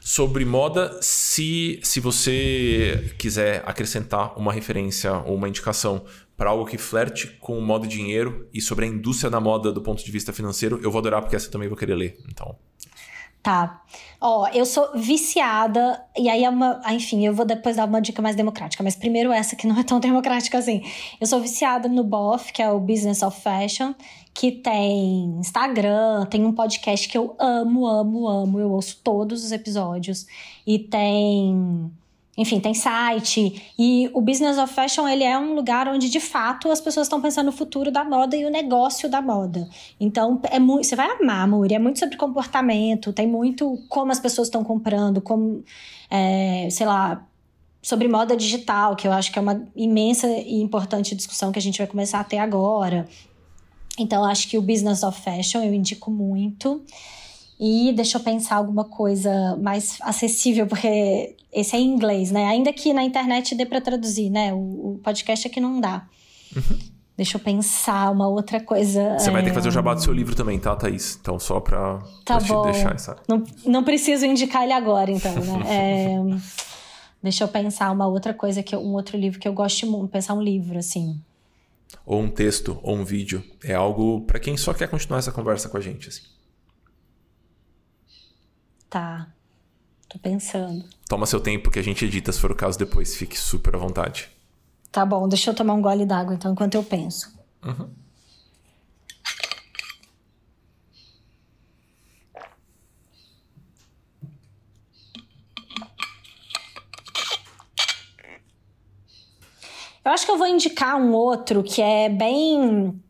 Sobre moda, se, se você quiser acrescentar uma referência ou uma indicação para algo que flerte com o modo dinheiro e sobre a indústria da moda do ponto de vista financeiro, eu vou adorar porque essa eu também vou querer ler. Então, Tá. Ó, eu sou viciada, e aí é uma. Enfim, eu vou depois dar uma dica mais democrática, mas primeiro essa que não é tão democrática assim. Eu sou viciada no BOF, que é o Business of Fashion, que tem Instagram, tem um podcast que eu amo, amo, amo. Eu ouço todos os episódios. E tem enfim, tem site. E o Business of Fashion, ele é um lugar onde, de fato, as pessoas estão pensando no futuro da moda e o negócio da moda. Então, é muito, você vai amar, Muri. É muito sobre comportamento, tem muito como as pessoas estão comprando, como, é, sei lá, sobre moda digital, que eu acho que é uma imensa e importante discussão que a gente vai começar a ter agora. Então, acho que o Business of Fashion eu indico muito. E deixa eu pensar alguma coisa mais acessível, porque esse é em inglês, né? Ainda que na internet dê para traduzir, né? O, o, podcast aqui não dá. Uhum. Deixa eu pensar uma outra coisa. Você é... vai ter que fazer o jabá do seu livro também, tá, Thaís? Então, só pra, tá pra bom. te deixar essa. Não, não preciso indicar ele agora, então, né? [laughs] é... Deixa eu pensar uma outra coisa, que eu, um outro livro que eu gosto muito. Pensar um livro, assim. Ou um texto, ou um vídeo. É algo para quem só quer continuar essa conversa com a gente, assim. Tá. Tô pensando. Toma seu tempo que a gente edita se for o caso depois. Fique super à vontade. Tá bom, deixa eu tomar um gole d'água então enquanto eu penso. Uhum. Eu acho que eu vou indicar um outro que é bem.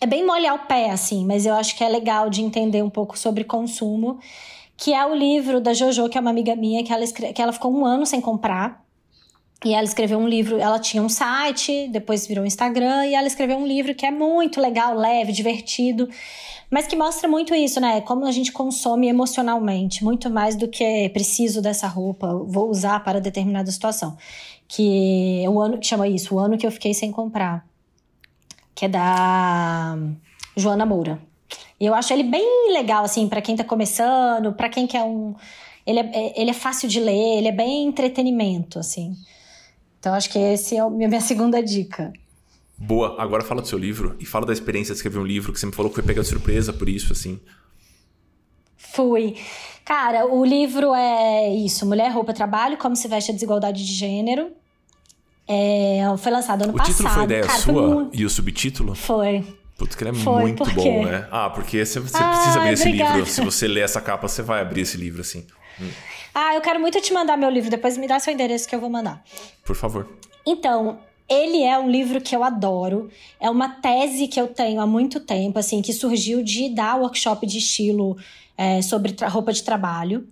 É bem molhar o pé, assim, mas eu acho que é legal de entender um pouco sobre consumo, que é o livro da Jojo, que é uma amiga minha, que ela, escre... que ela ficou um ano sem comprar. E ela escreveu um livro, ela tinha um site, depois virou um Instagram, e ela escreveu um livro que é muito legal, leve, divertido, mas que mostra muito isso, né? Como a gente consome emocionalmente, muito mais do que preciso dessa roupa, vou usar para determinada situação. Que o ano que chama isso, o ano que eu fiquei sem comprar. Que é da Joana Moura. E eu acho ele bem legal, assim, para quem tá começando, para quem quer um. Ele é, é, ele é fácil de ler, ele é bem entretenimento, assim. Então acho que esse é a minha segunda dica. Boa, agora fala do seu livro e fala da experiência de escrever um livro que você me falou que foi pega de surpresa por isso, assim. Fui. Cara, o livro é isso: Mulher, Roupa, Trabalho, Como se veste a desigualdade de gênero. É, foi lançado ano o passado. O título foi ideia Cara, sua muito... e o subtítulo? Foi. Putz, que ele é foi, muito bom, né? Ah, porque você, você ah, precisa abrir esse livro. Se você ler essa capa, você vai abrir esse livro, assim. Hum. Ah, eu quero muito te mandar meu livro. Depois me dá seu endereço que eu vou mandar. Por favor. Então, ele é um livro que eu adoro. É uma tese que eu tenho há muito tempo, assim, que surgiu de dar workshop de estilo é, sobre roupa de trabalho.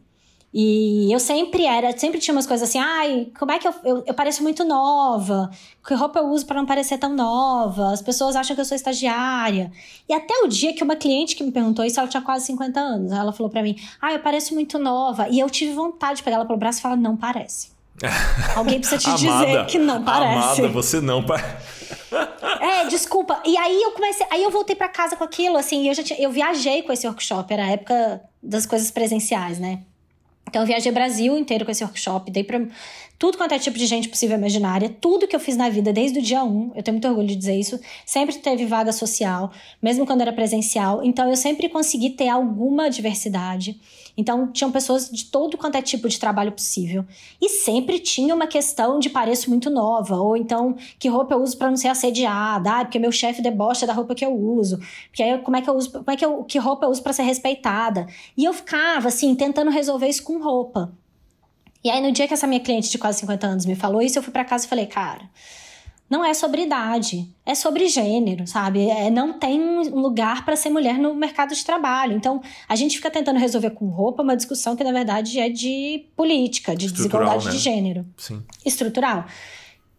E eu sempre era, sempre tinha umas coisas assim, ai, como é que eu, eu, eu pareço muito nova? Que roupa eu uso para não parecer tão nova? As pessoas acham que eu sou estagiária. E até o dia que uma cliente que me perguntou isso, ela tinha quase 50 anos. Ela falou para mim, ai, eu pareço muito nova. E eu tive vontade de pegar ela pelo braço e falar, não parece. [laughs] Alguém precisa te dizer que não parece. Amada, você não parece. É, desculpa. E aí eu comecei, aí eu voltei para casa com aquilo, assim, eu já tinha, eu viajei com esse workshop, era a época das coisas presenciais, né? Então, eu viajei Brasil inteiro com esse workshop, dei pra tudo quanto é tipo de gente possível imaginária. Tudo que eu fiz na vida desde o dia 1, eu tenho muito orgulho de dizer isso, sempre teve vaga social, mesmo quando era presencial. Então, eu sempre consegui ter alguma diversidade. Então, tinham pessoas de todo quanto é tipo de trabalho possível. E sempre tinha uma questão de pareço muito nova, ou então, que roupa eu uso para não ser assediada, ah, porque meu chefe debocha da roupa que eu uso, porque aí como é que eu uso, como é que, eu, que roupa eu uso para ser respeitada. E eu ficava, assim, tentando resolver isso com roupa. E aí, no dia que essa minha cliente de quase 50 anos me falou isso, eu fui para casa e falei, cara não é sobre idade, é sobre gênero, sabe? É, não tem um lugar para ser mulher no mercado de trabalho. Então, a gente fica tentando resolver com roupa uma discussão que, na verdade, é de política, de desigualdade né? de gênero. Sim. Estrutural.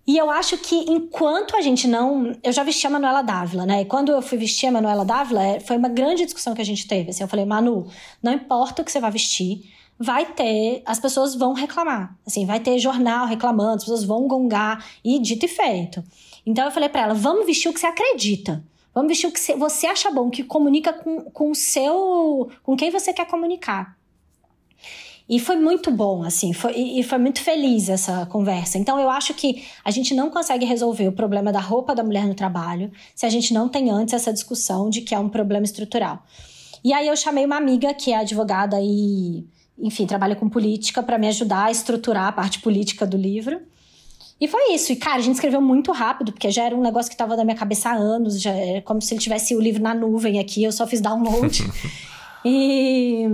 E eu acho que enquanto a gente não. Eu já vesti a Manuela Dávila, né? E quando eu fui vestir a Manuela Dávila, é, foi uma grande discussão que a gente teve. Assim, eu falei, Manu, não importa o que você vai vestir, vai ter, as pessoas vão reclamar. Assim, vai ter jornal reclamando, as pessoas vão gongar e dito e feito. Então eu falei para ela: vamos vestir o que você acredita. Vamos vestir o que você acha bom, que comunica com, com o seu. com quem você quer comunicar. E foi muito bom, assim, foi, e foi muito feliz essa conversa. Então, eu acho que a gente não consegue resolver o problema da roupa da mulher no trabalho se a gente não tem antes essa discussão de que é um problema estrutural. E aí, eu chamei uma amiga que é advogada e enfim, trabalha com política para me ajudar a estruturar a parte política do livro. E foi isso. E, cara, a gente escreveu muito rápido, porque já era um negócio que estava na minha cabeça há anos, já é como se ele tivesse o livro na nuvem aqui, eu só fiz download. [laughs] e,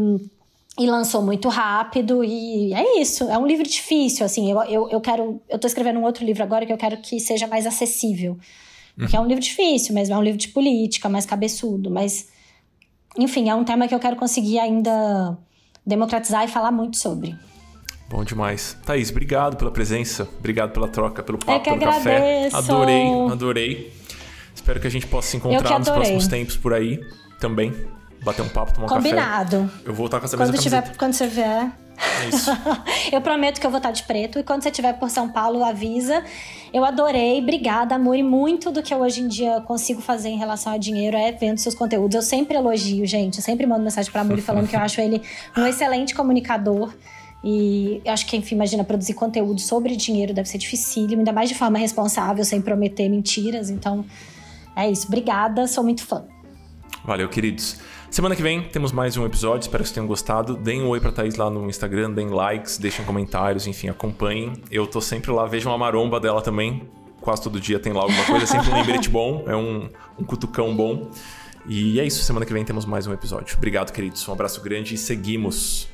e lançou muito rápido, e é isso. É um livro difícil, assim. Eu, eu, eu quero. Eu tô escrevendo um outro livro agora que eu quero que seja mais acessível. Porque é um livro difícil mesmo, é um livro de política, mais cabeçudo, mas. Enfim, é um tema que eu quero conseguir ainda democratizar e falar muito sobre. Bom demais. Thaís, obrigado pela presença, obrigado pela troca, pelo papo, pelo agradeço. café. Adorei, adorei. Espero que a gente possa se encontrar nos próximos tempos por aí também. Bater um papo, tomar um Combinado. café. Combinado. Eu vou estar com essa mesma quando tiver, Quando você vier... É isso. [laughs] eu prometo que eu vou estar de preto. E quando você estiver por São Paulo, avisa. Eu adorei, obrigada, amor. E muito do que eu hoje em dia consigo fazer em relação a dinheiro é vendo seus conteúdos. Eu sempre elogio, gente. Eu sempre mando mensagem pra Muri falando que eu acho ele um [laughs] excelente comunicador. E eu acho que, enfim, imagina, produzir conteúdo sobre dinheiro deve ser dificílimo, ainda mais de forma responsável, sem prometer mentiras. Então, é isso. Obrigada, sou muito fã. Valeu, queridos. Semana que vem temos mais um episódio, espero que vocês tenham gostado. Deem um oi pra Thaís lá no Instagram, deem likes, deixem comentários, enfim, acompanhem. Eu tô sempre lá, vejam a maromba dela também. Quase todo dia tem lá alguma coisa, é sempre um lembrete bom, é um, um cutucão bom. E é isso, semana que vem temos mais um episódio. Obrigado, queridos. Um abraço grande e seguimos.